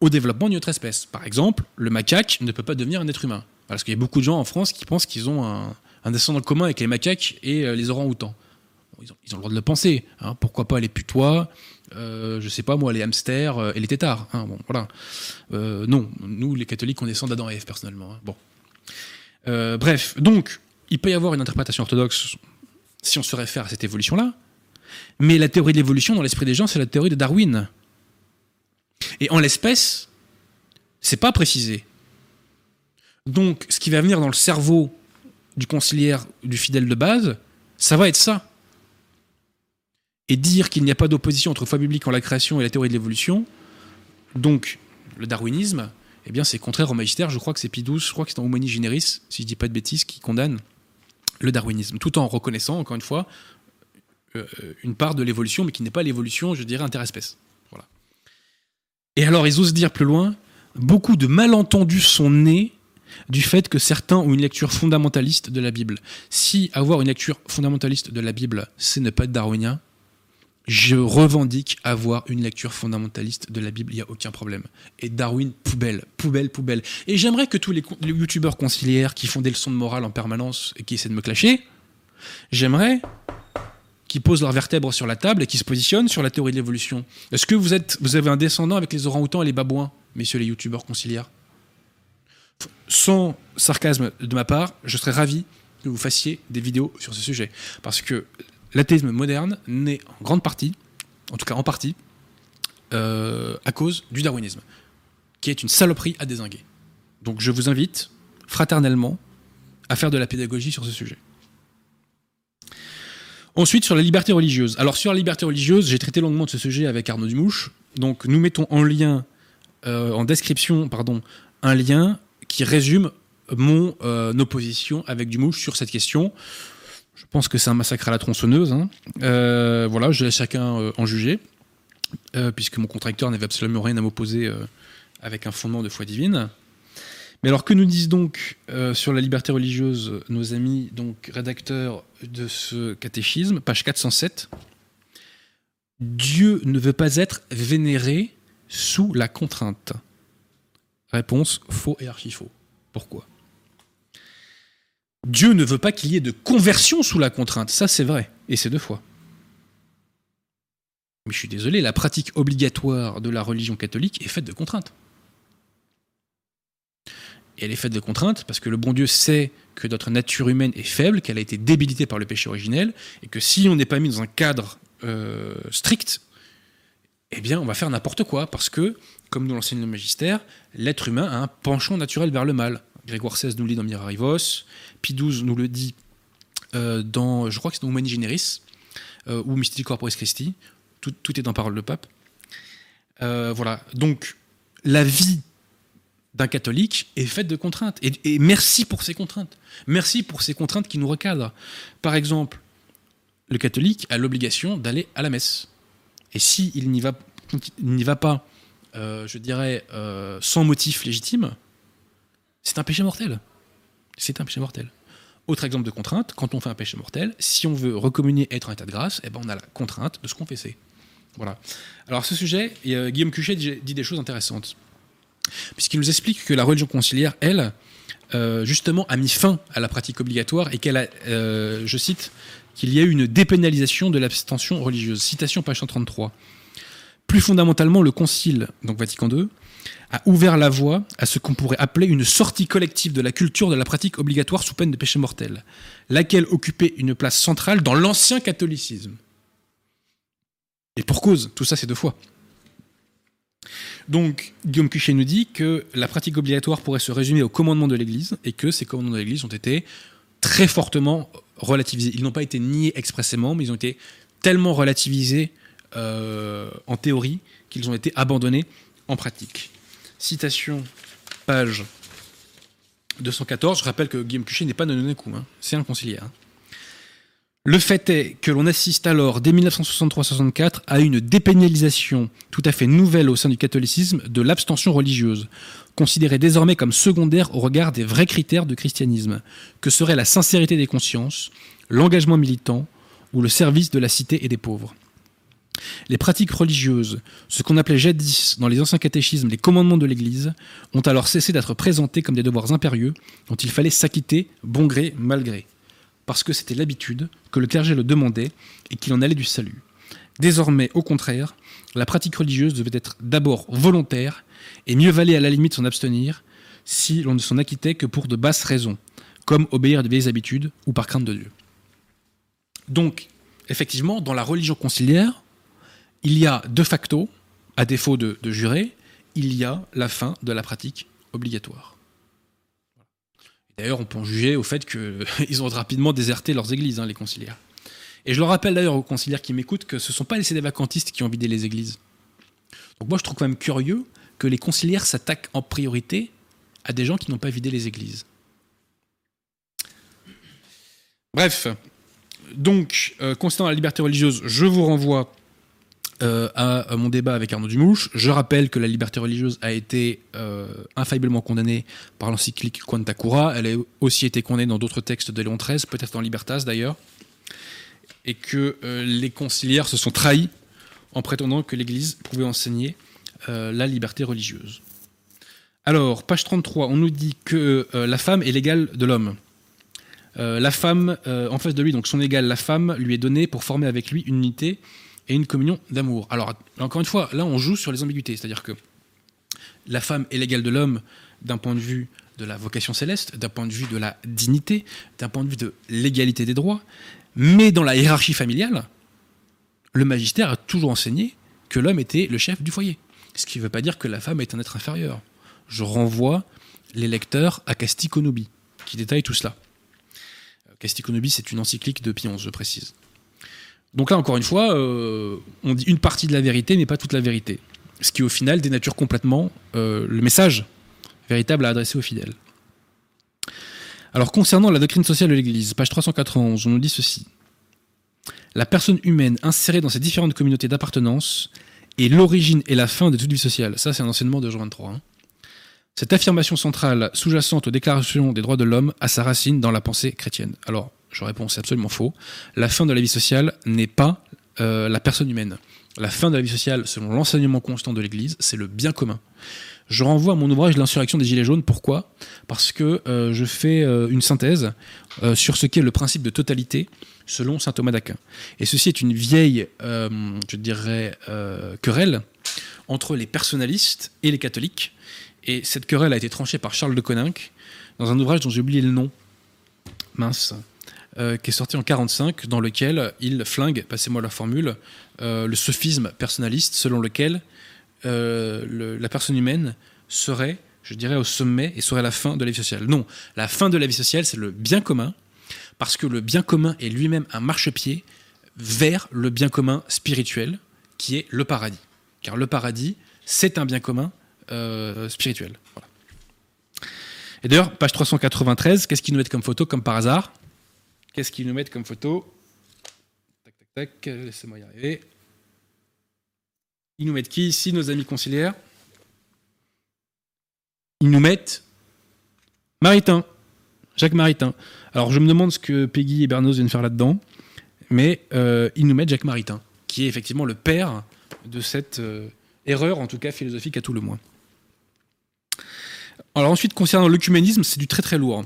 S1: au développement d'une autre espèce. Par exemple, le macaque ne peut pas devenir un être humain. Parce qu'il y a beaucoup de gens en France qui pensent qu'ils ont un, descendant commun avec les macaques et euh, les orangs-outans. ils, ont, le droit de le penser. Hein. Pourquoi pas les putois, euh, je sais pas moi, les hamsters euh, et les têtards. Hein. bon, voilà. non, nous, les catholiques, on descend d'Adam et Ève, personnellement. Hein. Bon. bref, donc, il peut y avoir une interprétation orthodoxe si on se réfère à cette évolution-là. Mais la théorie de l'évolution, dans l'esprit des gens, c'est la théorie de Darwin. Et en l'espèce, c'est pas précisé. Donc, ce qui va venir dans le cerveau du conciliaire, du fidèle de base, ça va être ça. Et dire qu'il n'y a pas d'opposition entre foi biblique en la création et la théorie de l'évolution, donc le darwinisme, eh bien c'est contraire au magistère, je crois que c'est XII, je crois que c'est en Humani Generis, si je dis pas de bêtises, qui condamne le darwinisme, tout en reconnaissant, encore une fois, euh, une part de l'évolution, mais qui n'est pas l'évolution, je dirais, interespèce. Voilà. Et alors, ils osent dire plus loin, beaucoup de malentendus sont nés du fait que certains ont une lecture fondamentaliste de la Bible. Si avoir une lecture fondamentaliste de la Bible, c'est ne pas être darwinien, je revendique avoir une lecture fondamentaliste de la Bible, il n'y a aucun problème. Et Darwin, poubelle, poubelle, poubelle. Et j'aimerais que tous les, youtubeurs conciliaires qui font des leçons de morale en permanence et qui essaient de me clasher, j'aimerais qu'ils posent leurs vertèbres sur la table et qu'ils se positionnent sur la théorie de l'évolution. Est-ce que vous, êtes, vous avez un descendant avec les orang-outans et les babouins, messieurs les youtubeurs conciliaires? Sans sarcasme de ma part, je serais ravi que vous fassiez des vidéos sur ce sujet. Parce que l'athéisme moderne naît en grande partie, en tout cas en partie, euh, à cause du darwinisme, qui est une saloperie à désinguer. Donc je vous invite fraternellement à faire de la pédagogie sur ce sujet. Ensuite, sur la liberté religieuse. Alors sur la liberté religieuse, j'ai traité longuement de ce sujet avec Arnaud Dumouche. Donc nous mettons en lien, euh, en description, un lien qui résume mon euh, opposition avec Dumouche sur cette question. Je pense que c'est un massacre à la tronçonneuse. Hein. Euh, voilà, je laisse chacun euh, en juger. euh, puisque mon contracteur n'avait absolument rien à m'opposer avec un fondement de foi divine. Mais alors que nous disent donc sur la liberté religieuse nos amis donc rédacteurs de ce catéchisme, page 407 Dieu ne veut pas être vénéré sous la contrainte. Réponse faux et archi faux. Pourquoi? Dieu ne veut pas qu'il y ait de conversion sous la contrainte. Ça, c'est vrai. Et c'est deux fois. Mais je suis désolé, la pratique obligatoire de la religion catholique est faite de contraintes. Et elle est faite de contraintes parce que le bon Dieu sait que notre nature humaine est faible, qu'elle a été débilitée par le péché originel, et que si on n'est pas mis dans un cadre euh, strict, eh bien on va faire n'importe quoi, parce que, comme nous l'enseigne le magistère, l'être humain a un penchant naturel vers le mal. Grégoire XVI nous le dit dans Mirarivos, Pie XII nous le dit euh, dans, je crois que c'est dans Humani Generis, euh, ou Mystici Corporis Christi, tout, est dans Parole de Pape. Euh, voilà, donc la vie d'un catholique est faite de contraintes. Et, merci pour ces contraintes. Merci pour ces contraintes qui nous recadrent. Par exemple, le catholique a l'obligation d'aller à la messe. Et s'il il n'y va, pas, je dirais, sans motif légitime, c'est un péché mortel. C'est un péché mortel. Autre exemple de contrainte, quand on fait un péché mortel, si on veut recommunier être en état de grâce, eh ben on a la contrainte de se confesser. Voilà. Alors à ce sujet, Guillaume Cuchet dit des choses intéressantes puisqu'il nous explique que la religion conciliaire, elle, euh, justement, a mis fin à la pratique obligatoire et qu'elle a, euh, je cite, qu'il y a eu une dépénalisation de l'abstention religieuse. Citation page 133. Plus fondamentalement, le Concile, donc Vatican II, a ouvert la voie à ce qu'on pourrait appeler une sortie collective de la culture de la pratique obligatoire sous peine de péché mortel, laquelle occupait une place centrale dans l'ancien catholicisme. Et pour cause, tout ça c'est deux fois. Donc, Guillaume Cuchet nous dit que la pratique obligatoire pourrait se résumer au commandement de l'Église et que ces commandements de l'Église ont été très fortement relativisés. Ils n'ont pas été niés expressément, mais ils ont été tellement relativisés euh, en théorie qu'ils ont été abandonnés en pratique. Citation, page 214. Je rappelle que Guillaume Cuchet n'est pas coup, hein. c'est un. Hein. Le fait est que l'on assiste alors, dès 1963-64, à une dépénalisation tout à fait nouvelle au sein du catholicisme de l'abstention religieuse, considérée désormais comme secondaire au regard des vrais critères de christianisme, que seraient la sincérité des consciences, l'engagement militant ou le service de la cité et des pauvres. Les pratiques religieuses, ce qu'on appelait jadis dans les anciens catéchismes les commandements de l'Église, ont alors cessé d'être présentés comme des devoirs impérieux dont il fallait s'acquitter bon gré, mal gré parce que c'était l'habitude, que le clergé le demandait et qu'il en allait du salut. Désormais, au contraire, la pratique religieuse devait être d'abord volontaire et mieux valait à la limite s'en abstenir si l'on ne s'en acquittait que pour de basses raisons, comme obéir à de vieilles habitudes ou par crainte de Dieu. Donc, effectivement, dans la religion conciliaire, il y a de facto, à défaut de, de il y a la fin de la pratique obligatoire. D'ailleurs, on peut en juger au fait qu'ils ont rapidement déserté leurs églises, hein, les conciliaires. Et je le rappelle d'ailleurs aux conciliaires qui m'écoutent que ce ne sont pas les vacantistes qui ont vidé les églises. Donc moi, je trouve quand même curieux que les conciliaires s'attaquent en priorité à des gens qui n'ont pas vidé les églises. Bref, donc, euh, concernant la liberté religieuse, je vous renvoie euh, à, mon débat avec Arnaud Dumouche. Je rappelle que la liberté religieuse a été euh, infailliblement condamnée par l'encyclique Quanta Cura. Elle a aussi été condamnée dans d'autres textes de Léon XIII, peut-être dans Libertas d'ailleurs. Et que euh, les conciliaires se sont trahis en prétendant que l'Église pouvait enseigner la liberté religieuse. Alors, page 33, on nous dit que la femme est l'égale de l'homme. La femme, en face de lui, donc son égale, la femme, lui est donnée pour former avec lui une unité et une communion d'amour. Alors, encore une fois, là, on joue sur les ambiguïtés, c'est-à-dire que la femme est l'égale de l'homme d'un point de vue de la vocation céleste, d'un point de vue de la dignité, d'un point de vue de l'égalité des droits, mais dans la hiérarchie familiale, le magistère a toujours enseigné que l'homme était le chef du foyer. Ce qui ne veut pas dire que la femme est un être inférieur. Je renvoie les lecteurs à Casticonobi, qui détaille tout cela. Casticonobi, c'est une encyclique de Pie je précise. Donc là, encore une fois, euh, on dit une partie de la vérité, mais pas toute la vérité. Ce qui, au final, dénature complètement euh, le message véritable à adresser aux fidèles. Alors, concernant la doctrine sociale de l'Église, page 391, on nous dit ceci. La personne humaine insérée dans ces différentes communautés d'appartenance est l'origine et la fin de toute vie sociale. Ça, c'est un enseignement de Jean 23. hein. Cette affirmation centrale, sous-jacente aux déclarations des droits de l'homme, a sa racine dans la pensée chrétienne. Alors, je réponds, c'est absolument faux. La fin de la vie sociale n'est pas euh, la personne humaine. La fin de la vie sociale, selon l'enseignement constant de l'Église, c'est le bien commun. Je renvoie à mon ouvrage L'insurrection des Gilets jaunes. Pourquoi? Parce que euh, je fais euh, une synthèse sur ce qu'est le principe de totalité selon saint Thomas d'Aquin. Et ceci est une vieille, je dirais, querelle entre les personnalistes et les catholiques. Et cette querelle a été tranchée par Charles de Coninck dans un ouvrage dont j'ai oublié le nom. Mince. Euh, qui est sorti en 45, dans lequel il flingue, passez-moi la formule, euh, le sophisme personnaliste selon lequel euh, la personne humaine serait, je dirais, au sommet et serait la fin de la vie sociale. Non, la fin de la vie sociale, c'est le bien commun, parce que le bien commun est lui-même un marchepied vers le bien commun spirituel, qui est le paradis. Car le paradis, c'est un bien commun spirituel. Voilà. Et d'ailleurs, page 393, qu'est-ce qu'ils nous mettent comme photo, comme par hasard? Qu'est-ce qu'ils nous mettent comme photo Tac, tac, tac, laissez-moi y arriver. Ils nous mettent qui ici, nos amis conciliaires Ils nous mettent Maritain, Jacques Maritain. Alors je me demande ce que Peggy et Bernos viennent faire là-dedans, mais euh, ils nous mettent Jacques Maritain, qui est effectivement le père de cette euh, erreur, en tout cas philosophique à tout le moins. Alors ensuite, concernant l'œcuménisme, c'est du très très lourd.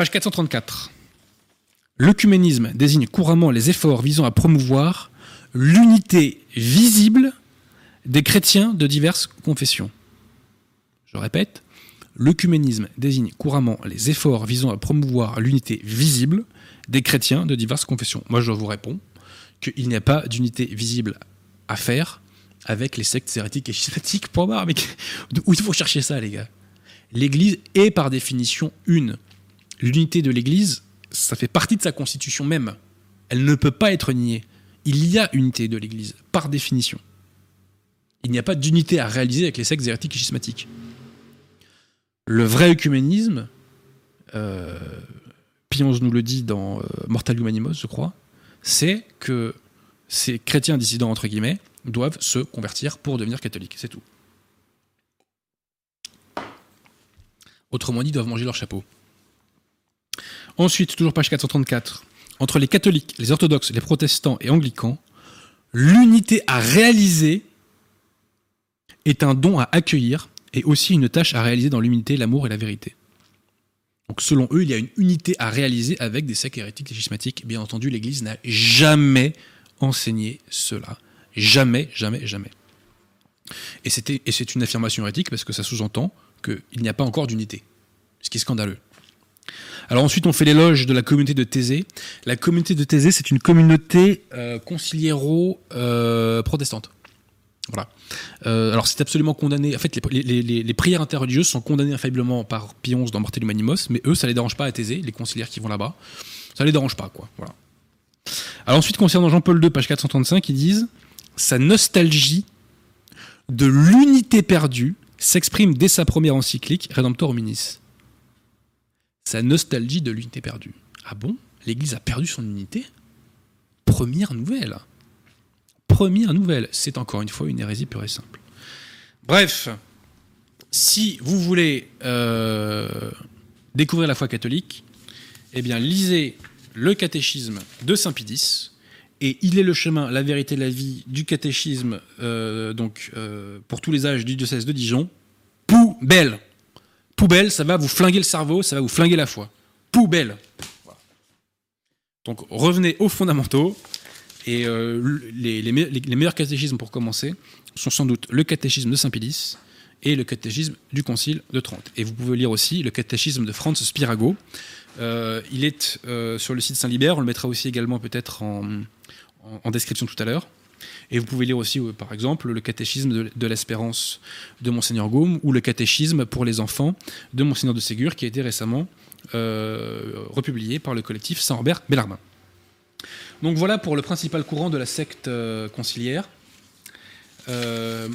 S1: Page 434. L'œcuménisme désigne couramment les efforts visant à promouvoir l'unité visible des chrétiens de diverses confessions. Je répète, l'œcuménisme désigne couramment les efforts visant à promouvoir l'unité visible des chrétiens de diverses confessions. Moi, je vous réponds qu'il n'y a pas d'unité visible à faire avec les sectes hérétiques et schismatiques. Point barre, mais où il faut chercher ça, les gars? L'Église est par définition une. L'unité de l'Église, ça fait partie de sa constitution même. Elle ne peut pas être niée. Il y a unité de l'Église, par définition. Il n'y a pas d'unité à réaliser avec les sectes hérétiques et schismatiques. Le vrai œcuménisme, euh, Pionze nous le dit dans euh, Mortal Humanimos, je crois, c'est que ces chrétiens dissidents, entre guillemets, doivent se convertir pour devenir catholiques. C'est tout. Autrement dit, ils doivent manger leur chapeau. Ensuite, toujours page 434. Entre les catholiques, les orthodoxes, les protestants et anglicans, l'unité à réaliser est un don à accueillir et aussi une tâche à réaliser dans l'humilité, l'amour et la vérité. Donc selon eux, il y a une unité à réaliser avec des sectes hérétiques et schismatiques. Bien entendu, l'Église n'a jamais enseigné cela. Jamais, jamais, jamais. Et c'est une affirmation hérétique parce que ça sous-entend qu'il n'y a pas encore d'unité. Ce qui est scandaleux. Alors ensuite, on fait l'éloge de la communauté de Thésée. La communauté de Thésée, c'est une communauté euh, conciliéro-protestante. voilà. Euh, alors c'est absolument condamné. En fait, les, prières interreligieuses sont condamnées infailliblement par XI dans Mortel Humanimos, mais eux, ça les dérange pas à Thésée, les conciliaires qui vont là-bas. Ça les dérange pas, quoi. Voilà. Alors ensuite, concernant Jean-Paul II, page 435, ils disent sa nostalgie de l'unité perdue s'exprime dès sa première encyclique Redemptor Hominis. Sa nostalgie de l'unité perdue. Ah bon? L'Église a perdu son unité? Première nouvelle. Première nouvelle. C'est encore une fois une hérésie pure et simple. Bref, si vous voulez euh, découvrir la foi catholique, eh bien lisez le catéchisme de Saint X, et il est le chemin, la vérité, la vie du catéchisme euh, donc euh, pour tous les âges du diocèse de Dijon. Poubelle. Poubelle, ça va vous flinguer le cerveau, ça va vous flinguer la foi. Poubelle. Donc revenez aux fondamentaux. Et euh, les, les me- les- les meilleurs catéchismes pour commencer sont sans doute le catéchisme de Saint Pie X et le catéchisme du Concile de Trente. Et vous pouvez lire aussi le catéchisme de Franz Spirago. Euh, il est euh, sur le site Saint-Libert, on le mettra aussi également peut-être en description tout à l'heure. Et vous pouvez lire aussi, euh, par exemple, le catéchisme de, l'espérance de Monseigneur Gaume ou le catéchisme pour les enfants de Monseigneur de Ségur qui a été récemment euh, republié par le collectif Saint-Robert Bellarmin. Donc voilà pour le principal courant de la secte euh, conciliaire.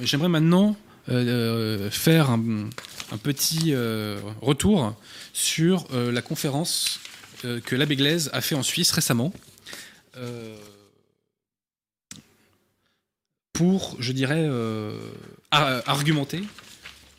S1: J'aimerais maintenant faire un, petit retour sur la conférence que l'abbé Glaise a fait en Suisse récemment. Pour, je dirais, euh, ar- argumenter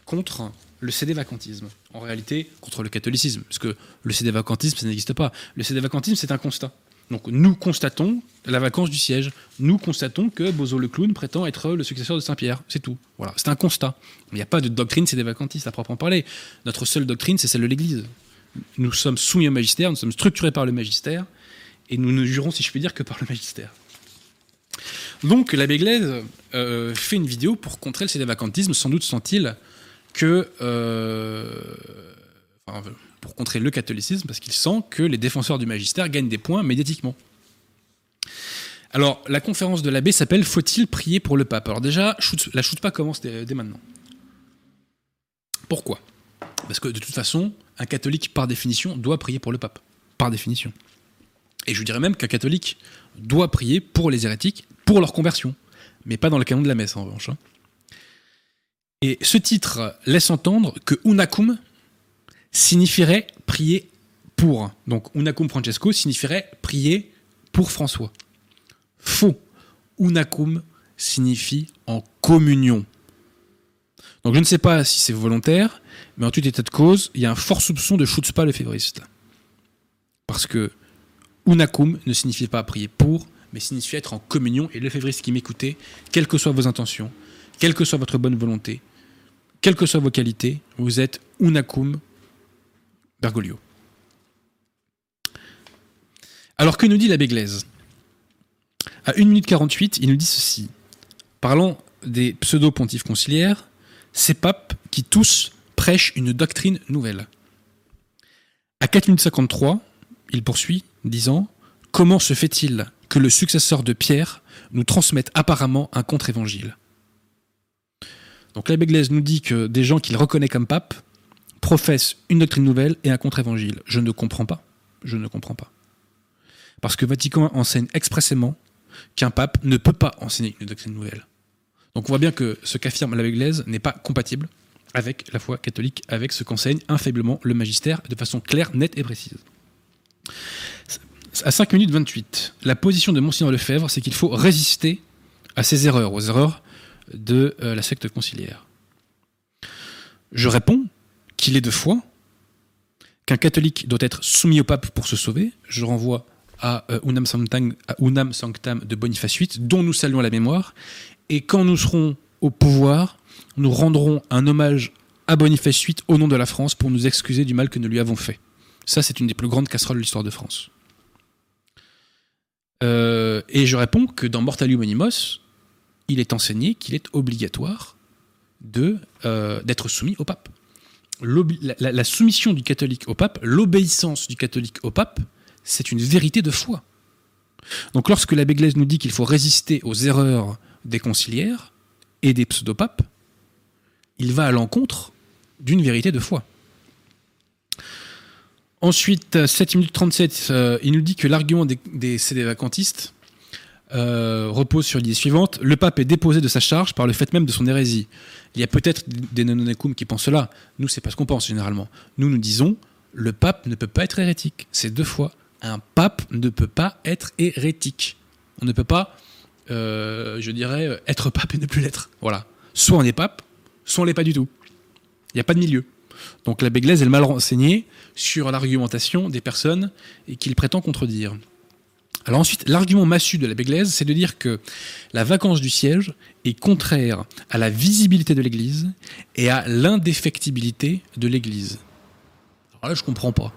S1: contre le CD-vacantisme. En réalité, contre le catholicisme. Parce que le CD-vacantisme, ça n'existe pas. Le CD-vacantisme, c'est un constat. Donc nous constatons la vacance du siège. Nous constatons que Bozo le clown prétend être le successeur de Saint-Pierre. C'est tout. Voilà, c'est un constat. Il n'y a pas de doctrine CD-vacantiste à proprement parler. Notre seule doctrine, c'est celle de l'Église. Nous sommes soumis au magistère, nous sommes structurés par le magistère, et nous ne jurons, si je puis dire, que par le magistère. Donc l'abbé Glaise euh, fait une vidéo pour contrer le CD-vacantisme. Sans doute sent-il que... euh, pour contrer le catholicisme, parce qu'il sent que les défenseurs du magistère gagnent des points médiatiquement. Alors, la conférence de l'abbé s'appelle Faut-il prier pour le pape? Alors déjà, la shoot pas commence dès, dès maintenant. Pourquoi? Parce que de toute façon, un catholique, par définition, doit prier pour le pape. Par définition. Et je dirais même qu'un catholique doit prier pour les hérétiques, pour leur conversion. Mais pas dans le canon de la messe, en revanche. hein. Et ce titre laisse entendre que unacum signifierait prier pour. Donc unacum Francesco signifierait prier pour François. Faux. Unacum signifie en communion. Donc je ne sais pas si c'est volontaire, mais en tout état de cause, il y a un fort soupçon de chutzpah le févriste. Parce que unacum ne signifie pas prier pour, mais signifie être en communion. Et le févriste qui m'écoutez, quelles que soient vos intentions, quelle que soit votre bonne volonté, quelles que soient vos qualités, vous êtes unacum Bergoglio. Alors que nous dit l'abbé Glaise? À 1 minute 48, il nous dit ceci. Parlant des pseudo-pontifes conciliaires, ces papes qui tous prêchent une doctrine nouvelle. À 4 minutes 53, il poursuit, disant Comment se fait-il que le successeur de Pierre nous transmette apparemment un contre-évangile? Donc l'abbé Glaise nous dit que des gens qu'il reconnaît comme pape professent une doctrine nouvelle et un contre-évangile. Je ne comprends pas. Je ne comprends pas. Parce que Vatican enseigne expressément qu'un pape ne peut pas enseigner une doctrine nouvelle. Donc on voit bien que ce qu'affirme l'abbé Glaise n'est pas compatible avec la foi catholique, avec ce qu'enseigne infailliblement le magistère de façon claire, nette et précise. À 5 minutes 28, la position de Monseigneur Lefebvre, c'est qu'il faut résister à ces erreurs, aux erreurs de euh, la secte conciliaire. Je réponds qu'il est de foi, qu'un catholique doit être soumis au pape pour se sauver. Je renvoie à, euh, Unam, Sanctam, à Unam Sanctam de Boniface VIII, dont nous saluons la mémoire. Et quand nous serons au pouvoir, nous rendrons un hommage à Boniface VIII au nom de la France pour nous excuser du mal que nous lui avons fait. Ça, c'est une des plus grandes casseroles de l'histoire de France. Euh, et je réponds que dans Mortalium Animos, il est enseigné qu'il est obligatoire euh, d'être soumis au pape. La soumission du catholique au pape, l'obéissance du catholique au pape, c'est une vérité de foi. Donc lorsque l'abbé Glaise nous dit qu'il faut résister aux erreurs des conciliaires et des pseudopapes, il va à l'encontre d'une vérité de foi. Ensuite, euh, 7 minutes 37, euh, il nous dit que l'argument des, des CD-vacantistes euh, repose sur l'idée suivante le pape est déposé de sa charge par le fait même de son hérésie. Il y a peut-être des nononecum qui pensent cela. Nous, c'est pas ce qu'on pense généralement. Nous, nous disons le pape ne peut pas être hérétique. C'est deux fois. Un pape ne peut pas être hérétique. On ne peut pas, euh, je dirais, être pape et ne plus l'être. Voilà. Soit on est pape, soit on l'est pas du tout. Il n'y a pas de milieu. Donc l'abbé Glaise est mal renseigné sur l'argumentation des personnes qu'il prétend contredire. Alors ensuite, l'argument massu de l'abbé Glaise, c'est de dire que la vacance du siège est contraire à la visibilité de l'Église et à l'indéfectibilité de l'Église. Alors là, je comprends pas.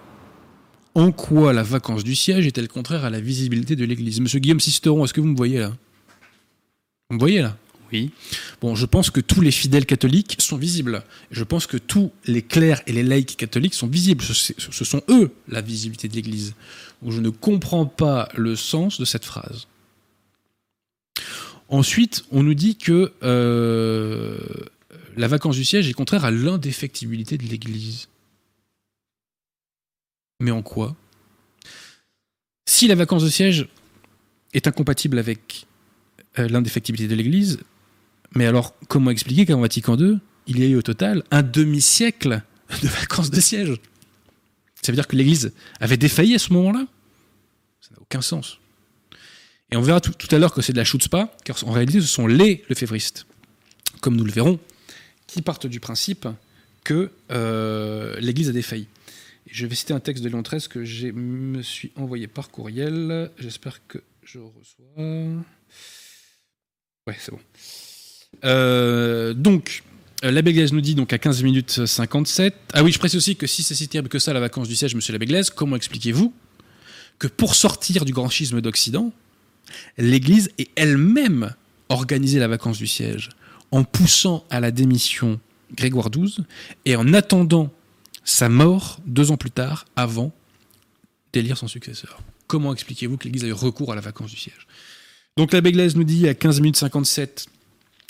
S1: En quoi la vacance du siège est-elle contraire à la visibilité de l'Église? Monsieur Guillaume Sisteron, est-ce que vous me voyez là? Vous me voyez là?
S2: Oui.
S1: Bon, je pense que tous les fidèles catholiques sont visibles. Je pense que tous les clercs et les laïcs catholiques sont visibles. Ce, sont eux la visibilité de l'Église. Je ne comprends pas le sens de cette phrase. Ensuite, on nous dit que euh, la vacance du siège est contraire à l'indéfectibilité de l'Église. Mais en quoi? Si la vacance de siège est incompatible avec euh, l'indéfectibilité de l'Église, mais alors comment expliquer qu'en Vatican II, il y a eu au total un demi-siècle de vacances de siège? Ça veut dire que l'Église avait défailli à ce moment-là? Ça n'a aucun sens. Et on verra tout, à l'heure que c'est de la chutzpah, car en réalité, ce sont les lefévristes, comme nous le verrons, qui partent du principe que euh, l'Église a défailli. Je vais citer un texte de Léon XIII que je me suis envoyé par courriel. J'espère que je reçois. Ouais, c'est bon. Euh, donc, euh, l'abbé Glaise nous dit donc à 15 minutes 57. Ah oui, je précise aussi que si c'est si terrible que ça la vacance du siège, monsieur l'abbé Glaise, comment expliquez-vous que pour sortir du grand schisme d'Occident, l'Église ait elle-même organisé la vacance du siège en poussant à la démission Grégoire XII et en attendant sa mort deux ans plus tard, avant d'élire son successeur. Comment expliquez-vous que l'Église a eu recours à la vacance du siège? Donc l'abbé Glaise nous dit à 15 minutes 57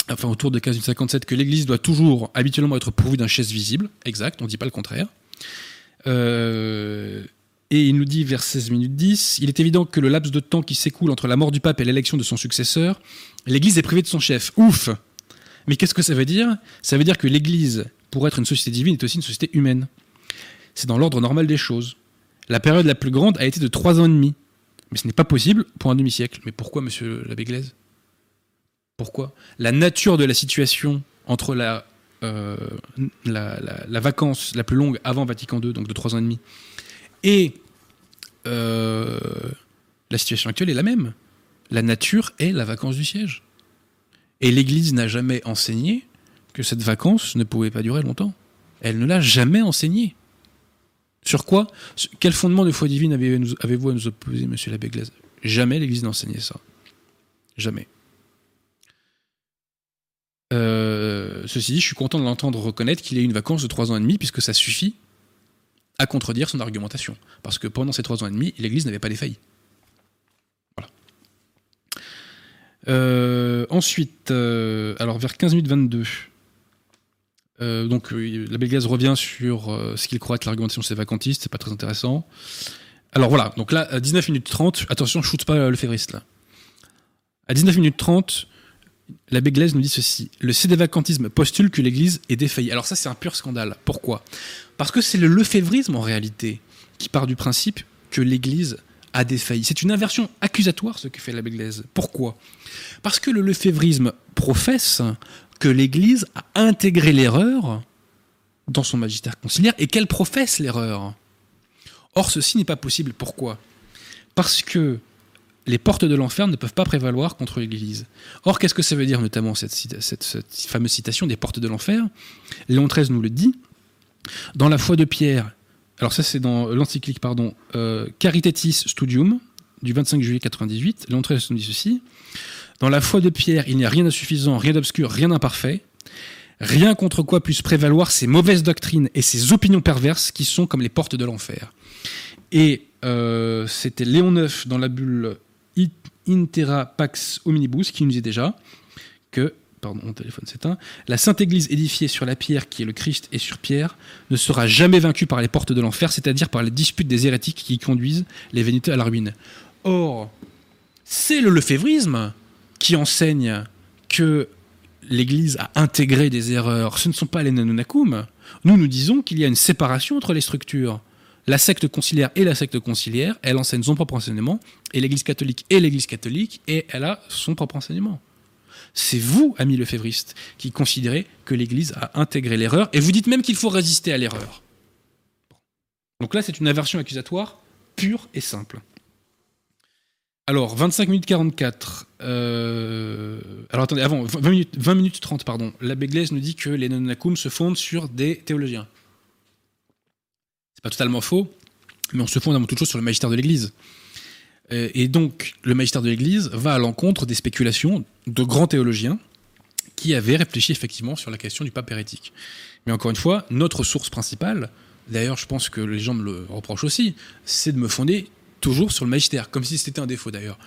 S1: enfin autour de 1557, que l'Église doit toujours habituellement être pourvue d'un chaise visible. Exact, on ne dit pas le contraire. Euh, et il nous dit vers 16 minutes 10, il est évident que le laps de temps qui s'écoule entre la mort du pape et l'élection de son successeur, l'Église est privée de son chef. Ouf Mais qu'est-ce que ça veut dire? Ça veut dire que l'Église, pour être une société divine, est aussi une société humaine. C'est dans l'ordre normal des choses. La période la plus grande a été de trois ans et demi. Mais ce n'est pas possible pour un demi-siècle. Mais pourquoi, monsieur l'abbé Glaise? Pourquoi? La nature de la situation entre la, euh, la, vacance la plus longue avant Vatican II, donc de trois ans et demi, et euh, la situation actuelle est la même. La nature est la vacance du siège. Et l'Église n'a jamais enseigné que cette vacance ne pouvait pas durer longtemps. Elle ne l'a jamais enseigné. Sur quoi? Quel fondement de foi divine avez-vous à nous opposer, monsieur l'abbé Glaise? Jamais l'Église n'a enseigné ça. Jamais. Euh, ceci dit, je suis content de l'entendre reconnaître qu'il ait une vacance de 3 ans et demi, puisque ça suffit à contredire son argumentation. Parce que pendant ces 3 ans et demi, l'Église n'avait pas défailli. Voilà. Euh, ensuite, euh, alors vers 15 minutes 22, donc l'abbé Gaz revient sur ce qu'il croit être l'argumentation de ces vacantistes, c'est pas très intéressant. Alors voilà, donc là, à 19 minutes 30, attention, je shoot pas le févriste là. À 19 minutes 30, l'abbé Glaise nous dit ceci. Le cédévacantisme postule que l'Église est défaillie. Alors ça, c'est un pur scandale. Pourquoi? Parce que c'est le lefévrisme, en réalité, qui part du principe que l'Église a défailli. C'est une inversion accusatoire, ce que fait l'abbé Glaise. Pourquoi? Parce que le lefévrisme professe que l'Église a intégré l'erreur dans son magistère conciliaire et qu'elle professe l'erreur. Or, ceci n'est pas possible. Pourquoi? Parce que les portes de l'enfer ne peuvent pas prévaloir contre l'Église. Or, qu'est-ce que ça veut dire, notamment cette, fameuse citation des portes de l'enfer? Léon XIII nous le dit. Dans la foi de Pierre, alors ça c'est dans l'encyclique, pardon, euh, Caritatis Studium, du 25 juillet 98, Léon XIII nous dit ceci. Dans la foi de Pierre, il n'y a rien d'insuffisant, rien d'obscur, rien d'imparfait. Rien contre quoi puissent prévaloir ces mauvaises doctrines et ces opinions perverses qui sont comme les portes de l'enfer. Et euh, c'était Léon IX dans la bulle Intera Pax Omnibus, qui nous dit déjà que, pardon, mon téléphone s'éteint, la Sainte Église édifiée sur la pierre qui est le Christ et sur pierre ne sera jamais vaincue par les portes de l'enfer, c'est-à-dire par les disputes des hérétiques qui conduisent les vénités à la ruine. Or, c'est le lefévrisme qui enseigne que l'Église a intégré des erreurs. Ce ne sont pas les nanonakum. Nous, nous disons qu'il y a une séparation entre les structures la secte conciliaire et la secte conciliaire, elle enseigne son propre enseignement, et l'Église catholique et l'Église catholique, et elle a son propre enseignement. C'est vous, amis lefévristes, qui considérez que l'Église a intégré l'erreur, et vous dites même qu'il faut résister à l'erreur. Donc là, c'est une aversion accusatoire pure et simple. Alors, 25 minutes 44. Euh, alors attendez, avant, 20 minutes, 20 minutes 30, pardon. L'abbé Glaise nous dit que les nonacum se fondent sur des théologiens. C'est pas totalement faux, mais on se fonde avant toute chose sur le magistère de l'Église. Euh, et donc, le magistère de l'Église va à l'encontre des spéculations de grands théologiens qui avaient réfléchi effectivement sur la question du pape hérétique. Mais encore une fois, notre source principale, d'ailleurs je pense que les gens me le reprochent aussi, c'est de me fonder toujours sur le magistère, comme si c'était un défaut d'ailleurs.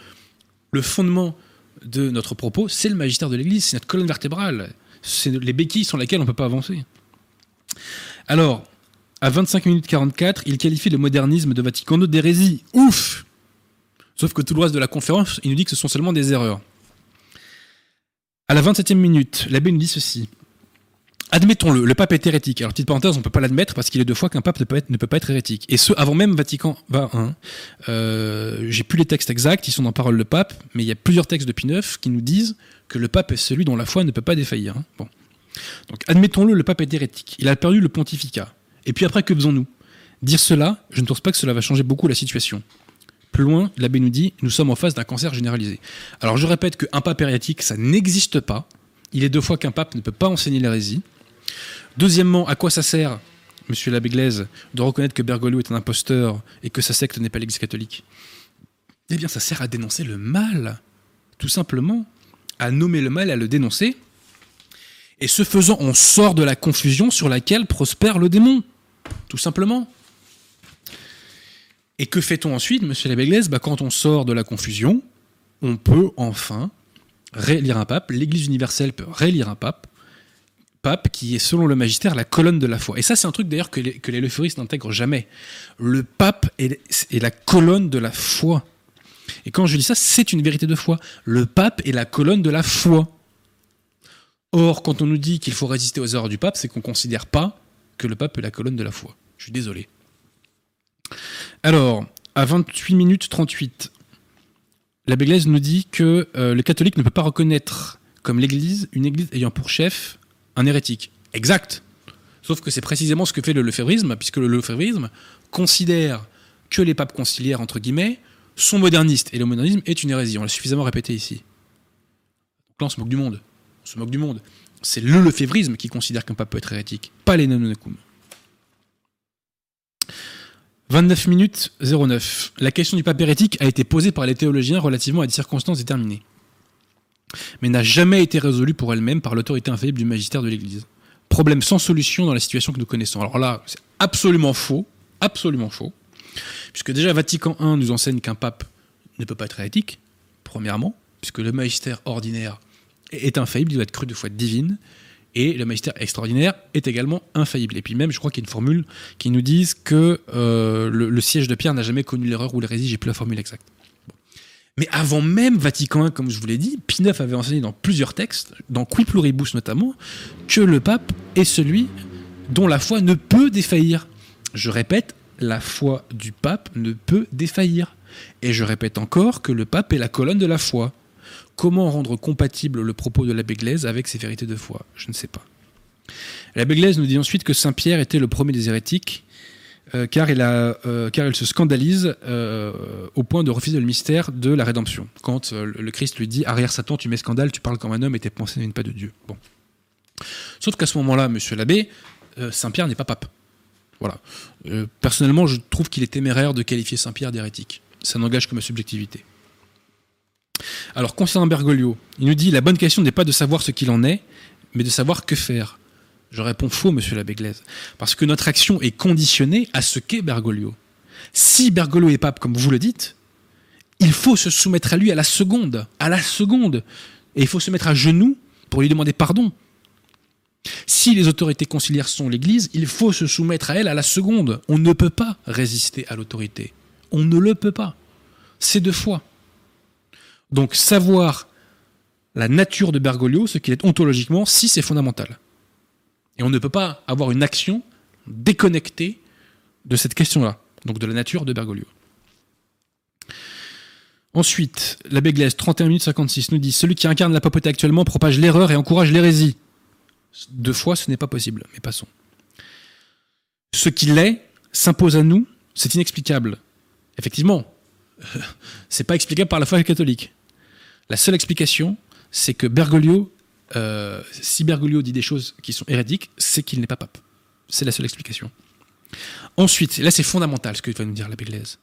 S1: Le fondement de notre propos, c'est le magistère de l'Église, c'est notre colonne vertébrale, c'est les béquilles sur lesquelles on ne peut pas avancer. Alors, à 25 minutes 44, il qualifie le modernisme de Vatican II d'hérésie. Ouf Sauf que tout le reste de la conférence, il nous dit que ce sont seulement des erreurs. À la 27e minute, l'abbé nous dit ceci. Admettons-le, le pape est hérétique. Alors, petite parenthèse, on ne peut pas l'admettre parce qu'il est deux fois qu'un pape ne peut, pas être hérétique. Et ce, avant même Vatican I. Euh, J'ai plus les textes exacts, ils sont dans Parole le pape, mais il y a plusieurs textes de Pie qui nous disent que le pape est celui dont la foi ne peut pas défaillir. Hein. Bon. Donc, admettons-le, le pape est hérétique. Il a perdu le pontificat. Et puis après, que faisons-nous? Dire cela, je ne pense pas que cela va changer beaucoup la situation. Plus loin, l'abbé nous dit, nous sommes en face d'un cancer généralisé. Alors je répète qu'un pape hérétique, ça n'existe pas. Il est deux fois qu'un pape ne peut pas enseigner l'hérésie. Deuxièmement, à quoi ça sert, monsieur l'abbé Glaise, de reconnaître que Bergoglio est un imposteur et que sa secte n'est pas l'église catholique? Eh bien, ça sert à dénoncer le mal, tout simplement, à nommer le mal et à le dénoncer. Et ce faisant, on sort de la confusion sur laquelle prospère le démon, tout simplement. Et que fait-on ensuite, monsieur l'abbé Glaise? Bah, Quand on sort de la confusion, on peut enfin rélire un pape, l'Église universelle peut rélire un pape, pape qui est, selon le magistère, la colonne de la foi. Et ça, c'est un truc d'ailleurs que les, que n'intègrent jamais. Le pape est, est, la colonne de la foi. Et quand je dis ça, c'est une vérité de foi. Le pape est la colonne de la foi. Or, quand on nous dit qu'il faut résister aux erreurs du pape, c'est qu'on ne considère pas le pape est la colonne de la foi. Je suis désolé. Alors, à 28 minutes 38, l'abbé Glaise nous dit que euh, le catholique ne peut pas reconnaître comme l'Église une Église ayant pour chef un hérétique. Exact. Sauf que c'est précisément ce que fait le lefévrisme, puisque le lefévrisme considère que les papes conciliaires, entre guillemets, sont modernistes, et le modernisme est une hérésie. On l'a suffisamment répété ici. Donc là, on se moque du monde. On se moque du monde. C'est le lefévrisme qui considère qu'un pape peut être hérétique, pas les nanonacum. 29 minutes 09. La question du pape hérétique a été posée par les théologiens relativement à des circonstances déterminées, mais n'a jamais été résolue pour elle-même par l'autorité infaillible du magistère de l'Église. Problème sans solution dans la situation que nous connaissons. Alors là, c'est absolument faux, absolument faux, puisque déjà Vatican I nous enseigne qu'un pape ne peut pas être hérétique, premièrement, puisque le magistère ordinaire est infaillible, il doit être cru de foi divine, et le magistère extraordinaire est également infaillible. Et puis même, je crois qu'il y a une formule qui nous dit que euh, le, siège de Pierre n'a jamais connu l'erreur ou l'hérésie, j'ai plus la formule exacte. Mais avant même Vatican I, comme je vous l'ai dit, Pie IX avait enseigné dans plusieurs textes, dans Qui Pluribus notamment, que le pape est celui dont la foi ne peut défaillir. Je répète, la foi du pape ne peut défaillir. Et je répète encore que le pape est la colonne de la foi. Comment rendre compatible le propos de l'abbé Glaise avec ses vérités de foi Je ne sais pas. L'abbé Glaise nous dit ensuite que Saint Pierre était le premier des hérétiques, euh, car, il a, euh, car il se scandalise euh, au point de refuser le mystère de la rédemption. Quand le Christ lui dit Arrière Satan, tu mets scandale, tu parles comme un homme et tes pensées ne pas de Dieu. Bon. Sauf qu'à ce moment-là, monsieur l'abbé, Saint Pierre n'est pas pape. Voilà. Personnellement, je trouve qu'il est téméraire de qualifier Saint Pierre d'hérétique. Ça n'engage que ma subjectivité. Alors, concernant Bergoglio, il nous dit la bonne question n'est pas de savoir ce qu'il en est, mais de savoir que faire. Je réponds faux, monsieur l'abbé Glaise, parce que notre action est conditionnée à ce qu'est Bergoglio. Si Bergoglio est pape, comme vous le dites, il faut se soumettre à lui à la seconde, à la seconde, et il faut se mettre à genoux pour lui demander pardon. Si les autorités conciliaires sont l'Église, il faut se soumettre à elle à la seconde. On ne peut pas résister à l'autorité. On ne le peut pas. C'est de foi. Donc savoir la nature de Bergoglio, ce qu'il est ontologiquement, si c'est fondamental. Et on ne peut pas avoir une action déconnectée de cette question-là, donc de la nature de Bergoglio. Ensuite, l'abbé Glaise, 31 minutes 56, nous dit Celui qui incarne la papauté actuellement propage l'erreur et encourage l'hérésie. Deux fois, ce n'est pas possible, mais passons. Ce qu'il est s'impose à nous, c'est inexplicable. Effectivement, c'est pas explicable par la foi catholique. La seule explication, c'est que Bergoglio, euh, si Bergoglio dit des choses qui sont hérétiques, c'est qu'il n'est pas pape. C'est la seule explication. Ensuite, là c'est fondamental ce que va nous dire l'abbé Glaise.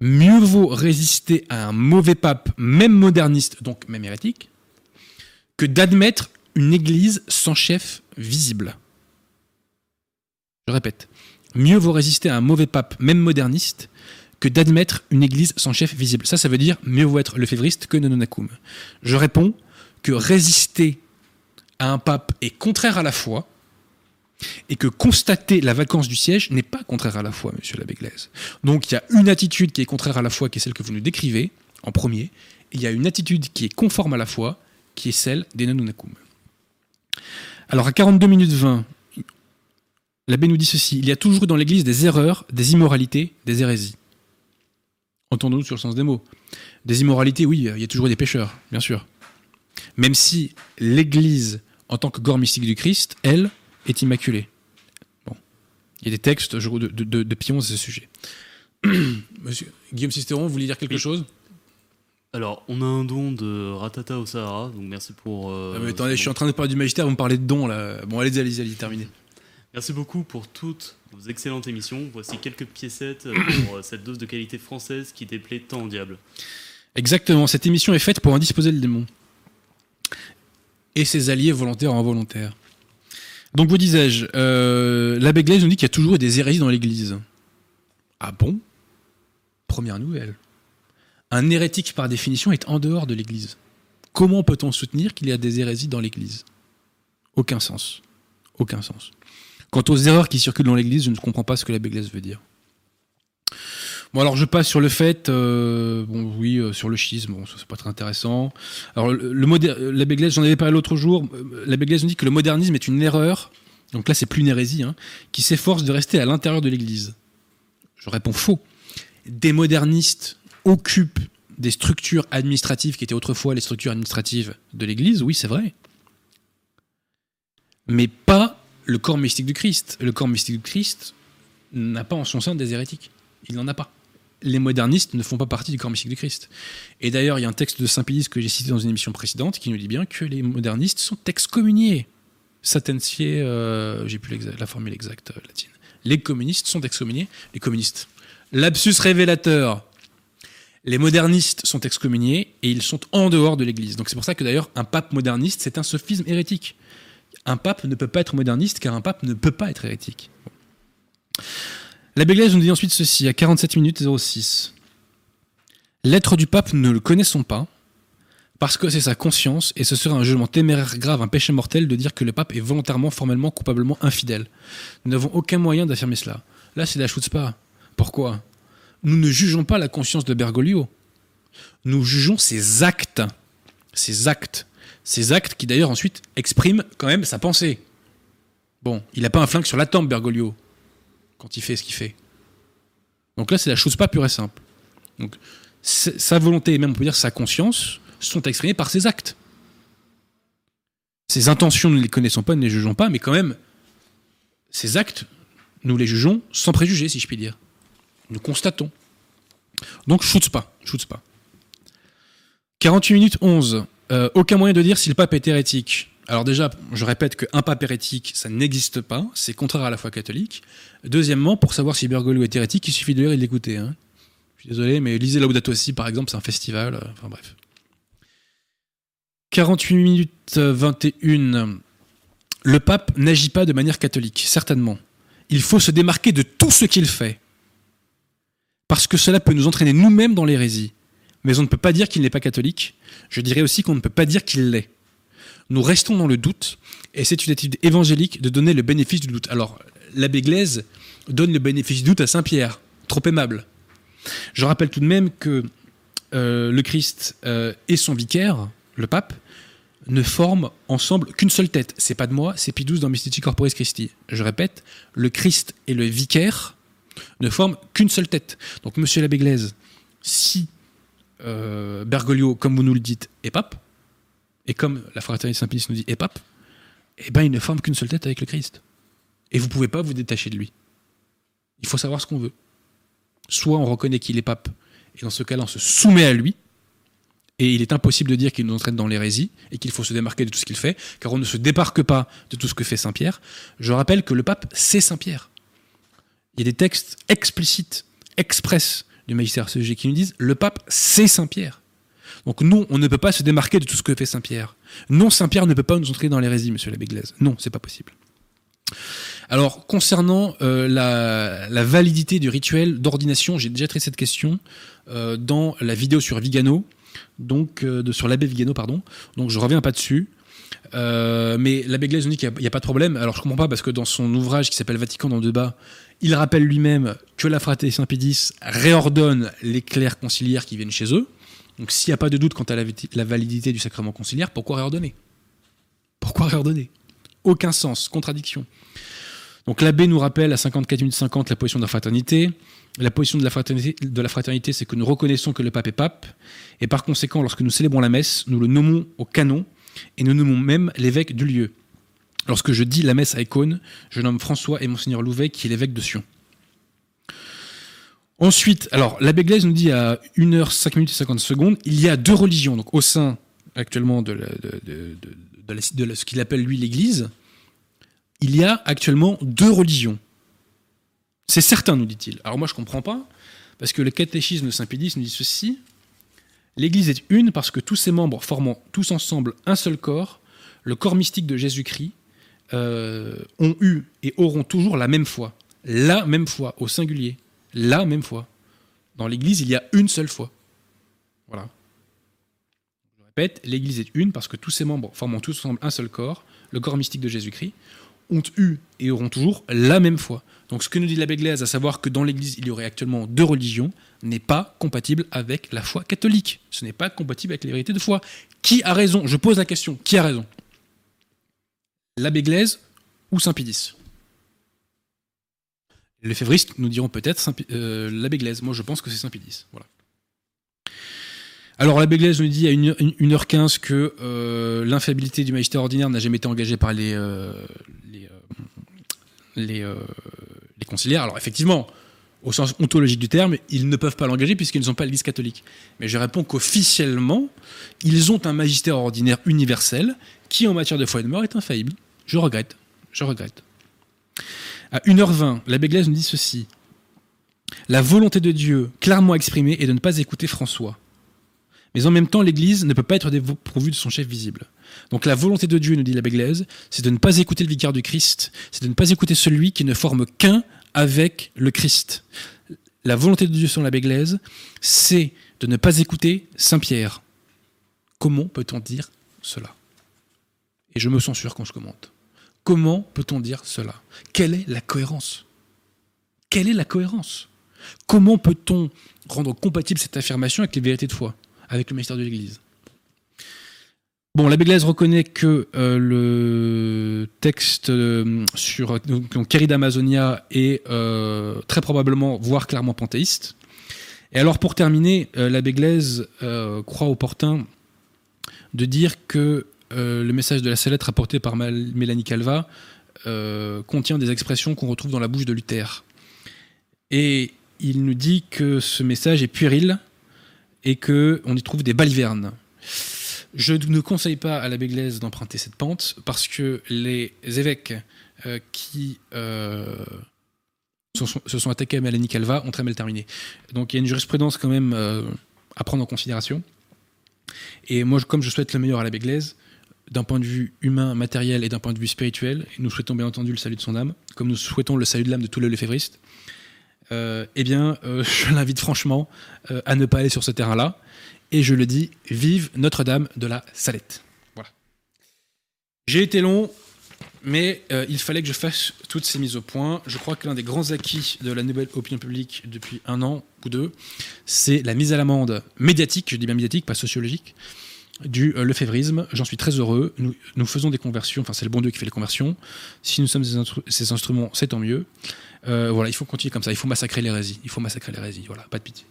S1: Mieux vaut résister à un mauvais pape, même moderniste, donc même hérétique, que d'admettre une église sans chef visible. Je répète, mieux vaut résister à un mauvais pape, même moderniste, que d'admettre une église sans chef visible. Ça, ça veut dire mieux vaut être lefévriste que nononacum. Je réponds que résister à un pape est contraire à la foi et que constater la vacance du siège n'est pas contraire à la foi, monsieur l'abbé Glaise. Donc il y a une attitude qui est contraire à la foi, qui est celle que vous nous décrivez, en premier, et il y a une attitude qui est conforme à la foi, qui est celle des nononacum. Alors à 42 minutes 20, l'abbé nous dit ceci il y a toujours dans l'Église des erreurs, des immoralités, des hérésies. Entendons-nous sur le sens des mots. Des immoralités, oui, il y a toujours des pécheurs, bien sûr. Même si l'Église, en tant que corps mystique du Christ, elle, est immaculée. Bon. Il y a des textes de, de, de, de Pion à ce sujet. Monsieur Guillaume Sisteron, vous voulez dire quelque
S2: Oui.
S1: chose?
S2: Alors, on a un don de Ratata au Sahara, donc merci pour. euh,
S1: Ah, mais Attendez, je suis
S2: don.
S1: en train de parler du magistère, vous me parlez de dons là. Bon, allez-y, allez-y, allez-y, terminez.
S2: Merci beaucoup pour toutes vos excellentes émissions. Voici quelques piécettes pour euh, cette dose de qualité française qui déplaît tant au diable.
S1: Exactement, cette émission est faite pour indisposer le démon. Et ses alliés volontaires ou involontaires. Donc, vous disais-je, euh, l'abbé Glaise nous dit qu'il y a toujours des hérésies dans l'Église. Ah bon? Première nouvelle. Un hérétique, par définition, est en dehors de l'Église. Comment peut-on soutenir qu'il y a des hérésies dans l'Église? Aucun sens. Aucun sens. Quant aux erreurs qui circulent dans l'Église, je ne comprends pas ce que l'abbé Glaise veut dire. Bon, alors je passe sur le fait, euh, bon, oui, euh, sur le schisme, bon, c'est pas très intéressant. Alors, le, euh, l'abbé Glaise, j'en avais parlé l'autre jour, l'abbé Glaise nous dit que le modernisme est une erreur, donc là c'est plus une hérésie, hein, qui s'efforce de rester à l'intérieur de l'Église. Je réponds faux. Des modernistes occupent des structures administratives qui étaient autrefois les structures administratives de l'Église, oui, c'est vrai. Mais pas le corps mystique du Christ. Le corps mystique du Christ n'a pas en son sein des hérétiques. Il n'en a pas. Les modernistes ne font pas partie du corps mystique du Christ. Et d'ailleurs, il y a un texte de Saint Pédis que j'ai cité dans une émission précédente qui nous dit bien que les modernistes sont excommuniés. Satensier, euh, j'ai plus la formule exacte euh, latine. Les communistes sont excommuniés. Les communistes. Lapsus révélateur. Les modernistes sont excommuniés et ils sont en dehors de l'Église. Donc c'est pour ça que d'ailleurs un pape moderniste, c'est un sophisme hérétique. Un pape ne peut pas être moderniste car un pape ne peut pas être hérétique. L'abbé Glaise nous dit ensuite ceci à 47 minutes 06. L'être du pape ne le connaissons pas parce que c'est sa conscience et ce serait un jugement téméraire grave, un péché mortel de dire que le pape est volontairement, formellement, coupablement infidèle. Nous n'avons aucun moyen d'affirmer cela. Là, c'est la chutzpah. Pourquoi? Nous ne jugeons pas la conscience de Bergoglio. Nous jugeons ses actes. Ses actes. Ses actes qui d'ailleurs ensuite expriment quand même sa pensée. Bon, il n'a pas un flingue sur la tempe, Bergoglio, quand il fait ce qu'il fait. Donc là, c'est la chose pas pure et simple. Sa volonté, et même on peut dire sa conscience, sont exprimées par ses actes. Ses intentions, nous ne les connaissons pas, ne les jugeons pas, mais quand même, ses actes, nous les jugeons sans préjugés, si je puis dire. Nous constatons. Donc, shoots pas. 48 minutes 11. Euh, aucun moyen de dire si le pape est hérétique. Alors déjà, je répète qu'un pape hérétique, ça n'existe pas, c'est contraire à la foi catholique. Deuxièmement, pour savoir si Bergoglio est hérétique, il suffit de lire et l'écouter. hein. Je suis désolé, mais lisez Laudato Si, par exemple, c'est un festival. euh, Enfin bref. 48 minutes euh, 21. Le pape n'agit pas de manière catholique, certainement. Il faut se démarquer de tout ce qu'il fait. Parce que cela peut nous entraîner nous-mêmes dans l'hérésie. Mais on ne peut pas dire qu'il n'est pas catholique. Je dirais aussi qu'on ne peut pas dire qu'il l'est. Nous restons dans le doute, et c'est une attitude évangélique de donner le bénéfice du doute. Alors, l'abbé Glaise donne le bénéfice du doute à Saint-Pierre, trop aimable. Je rappelle tout de même que euh, le Christ euh, et son vicaire, le pape, ne forment ensemble qu'une seule tête. C'est pas de moi, c'est Pie XII dans Mystici Corporis Christi. Je répète, le Christ et le vicaire ne forment qu'une seule tête. Donc, monsieur l'abbé Glaise, si euh, Bergoglio, comme vous nous le dites, est pape, et comme la fraternité Saint-Pédis nous dit est pape, eh ben il ne forme qu'une seule tête avec le Christ. Et vous pouvez pas vous détacher de lui. Il faut savoir ce qu'on veut. Soit on reconnaît qu'il est pape, et dans ce cas-là on se soumet à lui, et il est impossible de dire qu'il nous entraîne dans l'hérésie, et qu'il faut se démarquer de tout ce qu'il fait, car on ne se débarque pas de tout ce que fait Saint-Pierre. Je rappelle que le pape, c'est Saint-Pierre. Il y a des textes explicites, express du magistère CG qui nous disent le pape, c'est Saint-Pierre. Donc non, on ne peut pas se démarquer de tout ce que fait Saint-Pierre. Non, Saint-Pierre ne peut pas nous entrer dans l'hérésie, monsieur l'abbé Glaise. Non, c'est pas possible. Alors, concernant euh, la, validité du rituel d'ordination, j'ai déjà traité cette question euh, dans la vidéo sur Vigano, donc euh, de, sur l'abbé Vigano, pardon. Donc je reviens pas dessus. Mais l'abbé Glaise nous dit qu'il n'y a, pas de problème. Alors je comprends pas parce que dans son ouvrage qui s'appelle Vatican dans le débat, il rappelle lui-même que la fraternité Saint-Pédis réordonne les clercs conciliaires qui viennent chez eux. Donc s'il n'y a pas de doute quant à la, validité du sacrement conciliaire, pourquoi réordonner? Pourquoi réordonner? Aucun sens, contradiction. Donc l'abbé nous rappelle à 54 minutes 50 la position de la fraternité. La position de la fraternité, c'est que nous reconnaissons que le pape est pape, et par conséquent, lorsque nous célébrons la messe, nous le nommons au canon, et nous nommons même l'évêque du lieu. Lorsque je dis la messe à Écône, je nomme François et Monseigneur Louvet, qui est l'évêque de Sion. Ensuite, alors l'abbé Glaise nous dit à 1h 5 minutes et 50 secondes, il y a deux religions, donc au sein actuellement de, de ce qu'il appelle lui l'Église, il y a actuellement deux religions. C'est certain, nous dit-il. Alors moi, je ne comprends pas, parce que le catéchisme de Saint-Pédis nous dit ceci. L'Église est une parce que tous ses membres formant tous ensemble un seul corps, le corps mystique de Jésus-Christ, euh, ont eu et auront toujours la même foi. La même foi, au singulier. La même foi. Dans l'Église, il y a une seule foi. Voilà. Je répète, l'Église est une parce que tous ses membres formant tous ensemble un seul corps, le corps mystique de Jésus-Christ, ont eu et auront toujours la même foi. Donc ce que nous dit l'abbé Glaise, à savoir que dans l'Église il y aurait actuellement deux religions, n'est pas compatible avec la foi catholique. Ce n'est pas compatible avec les vérités de foi. Qui a raison? Je pose la question. Qui a raison? L'abbé Glaise ou Saint Pidis Les févristes nous diront peut-être euh, l'abbé Glaise. Moi je pense que c'est Saint Pidis. Voilà. Alors l'abbé Glaise nous dit à 1h15 que euh, l'infabilité du magistère ordinaire n'a jamais été engagée par les, euh, les, les conciliaires. Alors effectivement, au sens ontologique du terme, ils ne peuvent pas l'engager puisqu'ils ne sont pas l'Église catholique. Mais je réponds qu'officiellement, ils ont un magistère ordinaire universel qui, en matière de foi et de mort, est infaillible. Je regrette. Je regrette. À 1h20, l'abbé Glaise nous dit ceci. La volonté de Dieu, clairement exprimée, est de ne pas écouter François. Mais en même temps, l'Église ne peut pas être dépourvue de son chef visible. Donc la volonté de Dieu, nous dit l'abbé Glaise, c'est de ne pas écouter le vicaire du Christ, c'est de ne pas écouter celui qui ne forme qu'un avec le Christ. La volonté de Dieu sur l'abbé Glaise, c'est de ne pas écouter Saint Pierre. Comment peut-on dire cela? Et je me censure quand je commente. Comment peut-on dire cela? Quelle est la cohérence? Quelle est la cohérence? Comment peut-on rendre compatible cette affirmation avec les vérités de foi, avec le mystère de l'Église? Bon, l'abbé Glaise reconnaît que euh, le texte euh, sur donc, d'Amazonia est euh, très probablement, voire clairement panthéiste. Et alors, pour terminer, l'abbé Glaise croit opportun de dire que le message de la lettre rapporté par Mélanie Calva contient des expressions qu'on retrouve dans la bouche de Luther. Et il nous dit que ce message est puéril et qu'on y trouve des balivernes. Je ne conseille pas à l'abbé Glaise d'emprunter cette pente parce que les évêques euh, qui euh, se, sont, attaqués à Mélanie Calva ont très mal terminé. Donc il y a une jurisprudence quand même euh, à prendre en considération. Et moi, comme je souhaite le meilleur à l'abbé Glaise, d'un point de vue humain, matériel et d'un point de vue spirituel, nous souhaitons bien entendu le salut de son âme, comme nous souhaitons le salut de l'âme de tous les lefévristes, eh bien, je l'invite franchement à ne pas aller sur ce terrain-là et je le dis, vive Notre-Dame de la Salette. Voilà. J'ai été long, mais euh, il fallait que je fasse toutes ces mises au point. Je crois que l'un des grands acquis de la nouvelle opinion publique depuis un an ou deux, c'est la mise à l'amende médiatique, je dis bien médiatique, pas sociologique, du euh, lefévrisme. J'en suis très heureux. Nous, nous, faisons des conversions, enfin c'est le bon Dieu qui fait les conversions. Si nous sommes ces, instruments, c'est tant mieux. Euh, voilà, il faut continuer comme ça. Il faut massacrer l'hérésie. Il faut massacrer l'hérésie. Voilà, pas de pitié.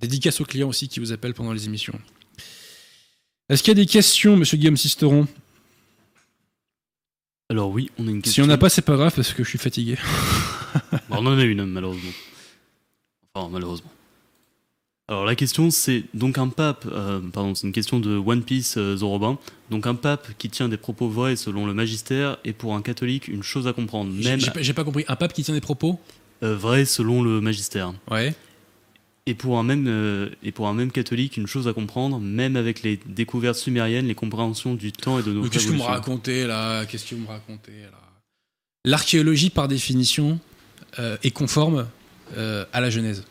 S1: Dédicace aux clients aussi qui vous appellent pendant les émissions. Est-ce qu'il y a des questions, monsieur Guillaume Sisteron?
S2: Alors oui, on a une question.
S1: Si on n'a pas, c'est pas grave parce que je suis fatigué.
S2: on en a une, malheureusement. Enfin, malheureusement. Alors la question c'est donc un pape, euh, pardon, c'est une question de One Piece euh, Zorobin. Donc un pape qui tient des propos vrais selon le magistère est pour un catholique une chose à comprendre.
S1: Même j'ai pas, compris. Un pape qui tient des propos?
S2: Euh, vrais selon le magistère.
S1: Ouais.
S2: Et pour, un même, euh, et pour un même catholique, une chose à comprendre, même avec les découvertes sumériennes, les compréhensions du temps et de nos
S1: Qu'est-ce que vous me racontez là? Qu'est-ce que vous me racontez là? L'archéologie, par définition, est conforme à la Genèse.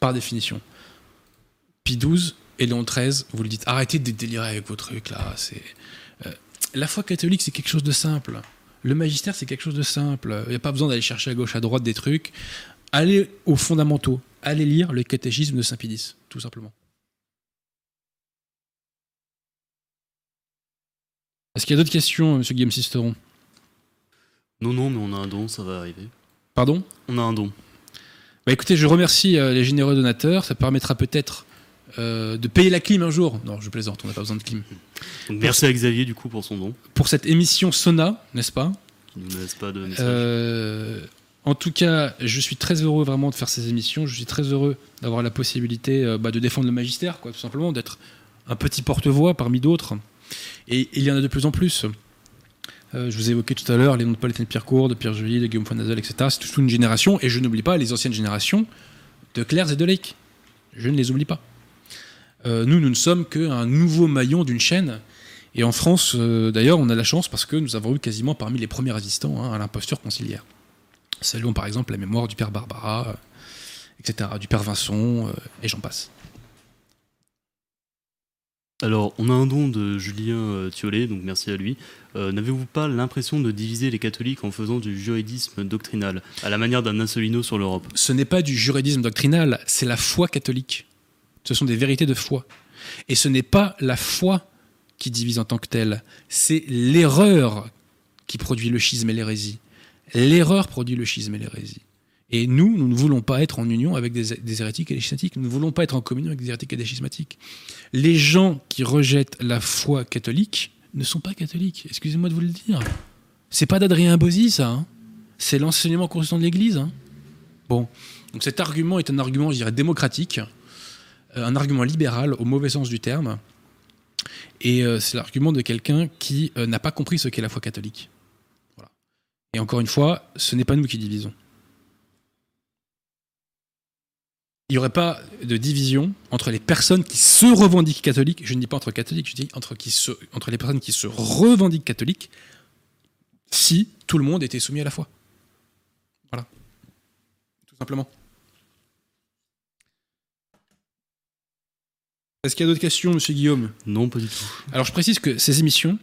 S1: Par définition. Pie XII et Léon XIII, vous le dites, arrêtez de délirer avec vos trucs là. C'est, la foi catholique, c'est quelque chose de simple. Le magistère, c'est quelque chose de simple. Il n'y a pas besoin d'aller chercher à gauche, à droite des trucs. Allez aux fondamentaux allez lire le catéchisme de Saint Pédis, tout simplement. Est-ce qu'il y a d'autres questions, monsieur Guillaume Sisteron?
S2: Non, non, mais on a un don, ça va arriver.
S1: Pardon?
S2: On a un don.
S1: Bah écoutez, je remercie euh, les généreux donateurs. Ça permettra peut-être euh, de payer la clim un jour. Non, je plaisante, on n'a pas besoin de clim.
S2: Donc, merci à Xavier, du coup, pour son don.
S1: Pour cette émission Sona, n'est-ce pas
S2: Qui nous laisse pas de message.
S1: Euh, En tout cas, je suis très heureux vraiment de faire ces émissions. Je suis très heureux d'avoir la possibilité euh, bah, de défendre le magistère, quoi, tout simplement, d'être un petit porte-voix parmi d'autres. Et il y en a de plus en plus. Euh, je vous ai évoqué tout à l'heure les noms de Paul Étienne Pierrecourt, de Pierre Joly, de Guillaume Fonazel, etc. C'est toute une génération. Et je n'oublie pas les anciennes générations de Claire et de Lake. Je ne les oublie pas. Euh, nous, nous ne sommes qu'un nouveau maillon d'une chaîne. Et en France, euh, d'ailleurs, on a la chance parce que nous avons eu quasiment parmi les premiers résistants hein, à l'imposture conciliaire. Saluons par exemple la mémoire du père Barbara, euh, etc., du père Vincent, et j'en passe.
S2: Alors, on a un don de Julien Thiollet, donc merci à lui. Euh, N'avez-vous pas l'impression de diviser les catholiques en faisant du juridisme doctrinal, à la manière d'un Assolino sur l'Europe?
S1: Ce n'est pas du juridisme doctrinal, c'est la foi catholique. Ce sont des vérités de foi. Et ce n'est pas la foi qui divise en tant que telle, c'est l'erreur qui produit le schisme et l'hérésie. L'erreur produit le schisme et l'hérésie. Et nous, nous ne voulons pas être en union avec des, hérétiques et des schismatiques. Nous ne voulons pas être en communion avec des hérétiques et des schismatiques. Les gens qui rejettent la foi catholique ne sont pas catholiques. Excusez-moi de vous le dire. C'est pas d'Adrien Bosy, ça. hein. C'est l'enseignement consistant de l'Église. hein. Bon. Donc cet argument est un argument, je dirais, démocratique, un argument libéral au mauvais sens du terme. Et euh, c'est l'argument de quelqu'un qui euh, n'a pas compris ce qu'est la foi catholique. Et encore une fois, ce n'est pas nous qui divisons. Il n'y aurait pas de division entre les personnes qui se revendiquent catholiques, je ne dis pas entre catholiques, je dis entre, qui se- entre les personnes qui se revendiquent catholiques, si tout le monde était soumis à la foi. Voilà. Tout simplement. Est-ce qu'il y a d'autres questions, monsieur Guillaume?
S2: Non, pas du tout.
S1: alors je précise que ces émissions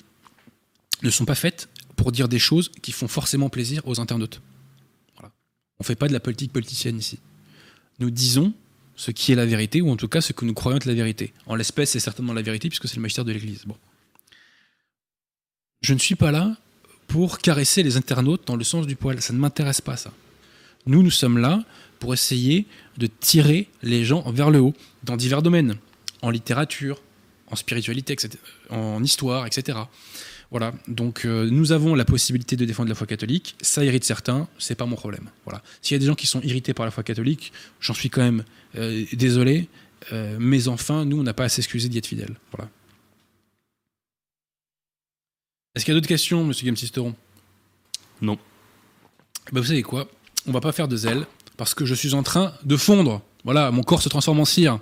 S1: ne sont pas faites pour dire des choses qui font forcément plaisir aux internautes. Voilà. On ne fait pas de la politique politicienne ici. Nous disons ce qui est la vérité, ou en tout cas ce que nous croyons être la vérité. En l'espèce, c'est certainement la vérité, puisque c'est le magistère de l'Église. Bon. Je ne suis pas là pour caresser les internautes dans le sens du poil. Ça ne m'intéresse pas, ça. Nous, nous sommes là pour essayer de tirer les gens vers le haut, dans divers domaines. En littérature, en spiritualité, etc., en histoire, etc. Voilà. Donc, euh, nous avons la possibilité de défendre la foi catholique. Ça irrite certains, c'est pas mon problème. Voilà. S'il y a des gens qui sont irrités par la foi catholique, j'en suis quand même euh, désolé. euh, mais enfin, nous, on n'a pas à s'excuser d'y être fidèles. Voilà. Est-ce qu'il y a d'autres questions, monsieur Game Sisteron
S2: Non.
S1: Bah, vous savez quoi? On va pas faire de zèle parce que je suis en train de fondre. Voilà, mon corps se transforme en cire.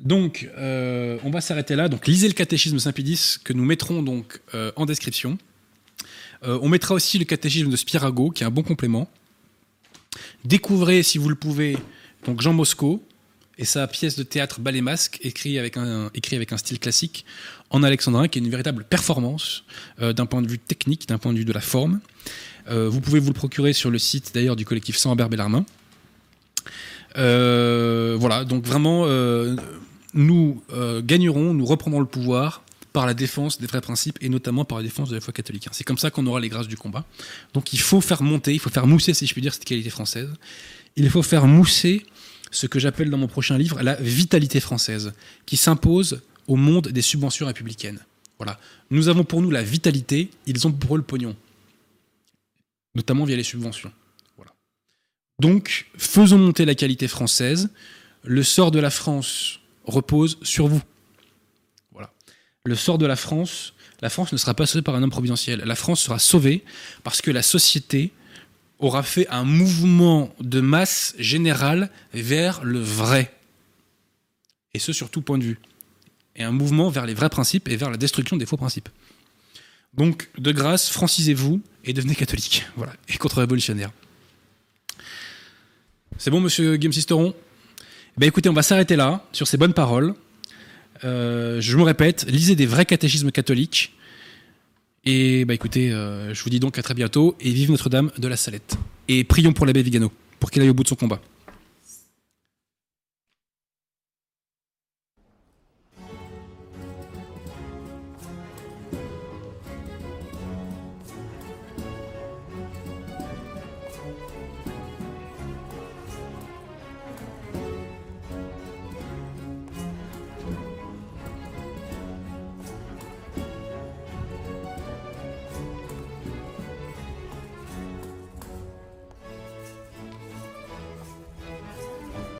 S1: Donc, euh, on va s'arrêter là. Donc, lisez le catéchisme Saint-Pédis que nous mettrons donc euh, en description. Euh, on mettra aussi le catéchisme de Spirago, qui est un bon complément. Découvrez, si vous le pouvez, donc Jean Mosco et sa pièce de théâtre Ballet Masque, écrit avec un, style classique en alexandrin, qui est une véritable performance d'un point de vue technique, d'un point de vue de la forme. Vous pouvez vous le procurer sur le site d'ailleurs du collectif Sans Herbert Bellarmin. Euh, voilà, donc vraiment, euh, nous euh, gagnerons, nous reprendrons le pouvoir par la défense des vrais principes et notamment par la défense de la foi catholique. C'est comme ça qu'on aura les grâces du combat. Donc il faut faire monter, il faut faire mousser, si je puis dire, cette qualité française. Il faut faire mousser ce que j'appelle dans mon prochain livre la vitalité française, qui s'impose au monde des subventions républicaines. Voilà. Nous avons pour nous la vitalité, ils ont pour eux le pognon, notamment via les subventions. Donc, faisons monter la qualité française. Le sort de la France repose sur vous. Voilà. Le sort de la France, la France ne sera pas sauvée par un homme providentiel. La France sera sauvée parce que la société aura fait un mouvement de masse général vers le vrai. Et ce, sur tout point de vue. Et un mouvement vers les vrais principes et vers la destruction des faux principes. Donc, de grâce, francisez-vous et devenez catholique. Voilà. Et contre-révolutionnaire. C'est bon, monsieur Game Sisteron? Ben écoutez, on va s'arrêter là, sur ces bonnes paroles. Euh, je me répète, lisez des vrais catéchismes catholiques. Et bah écoutez, euh, je vous dis donc à très bientôt et vive Notre-Dame de la Salette. Et prions pour l'abbé Vigano, pour qu'il aille au bout de son combat.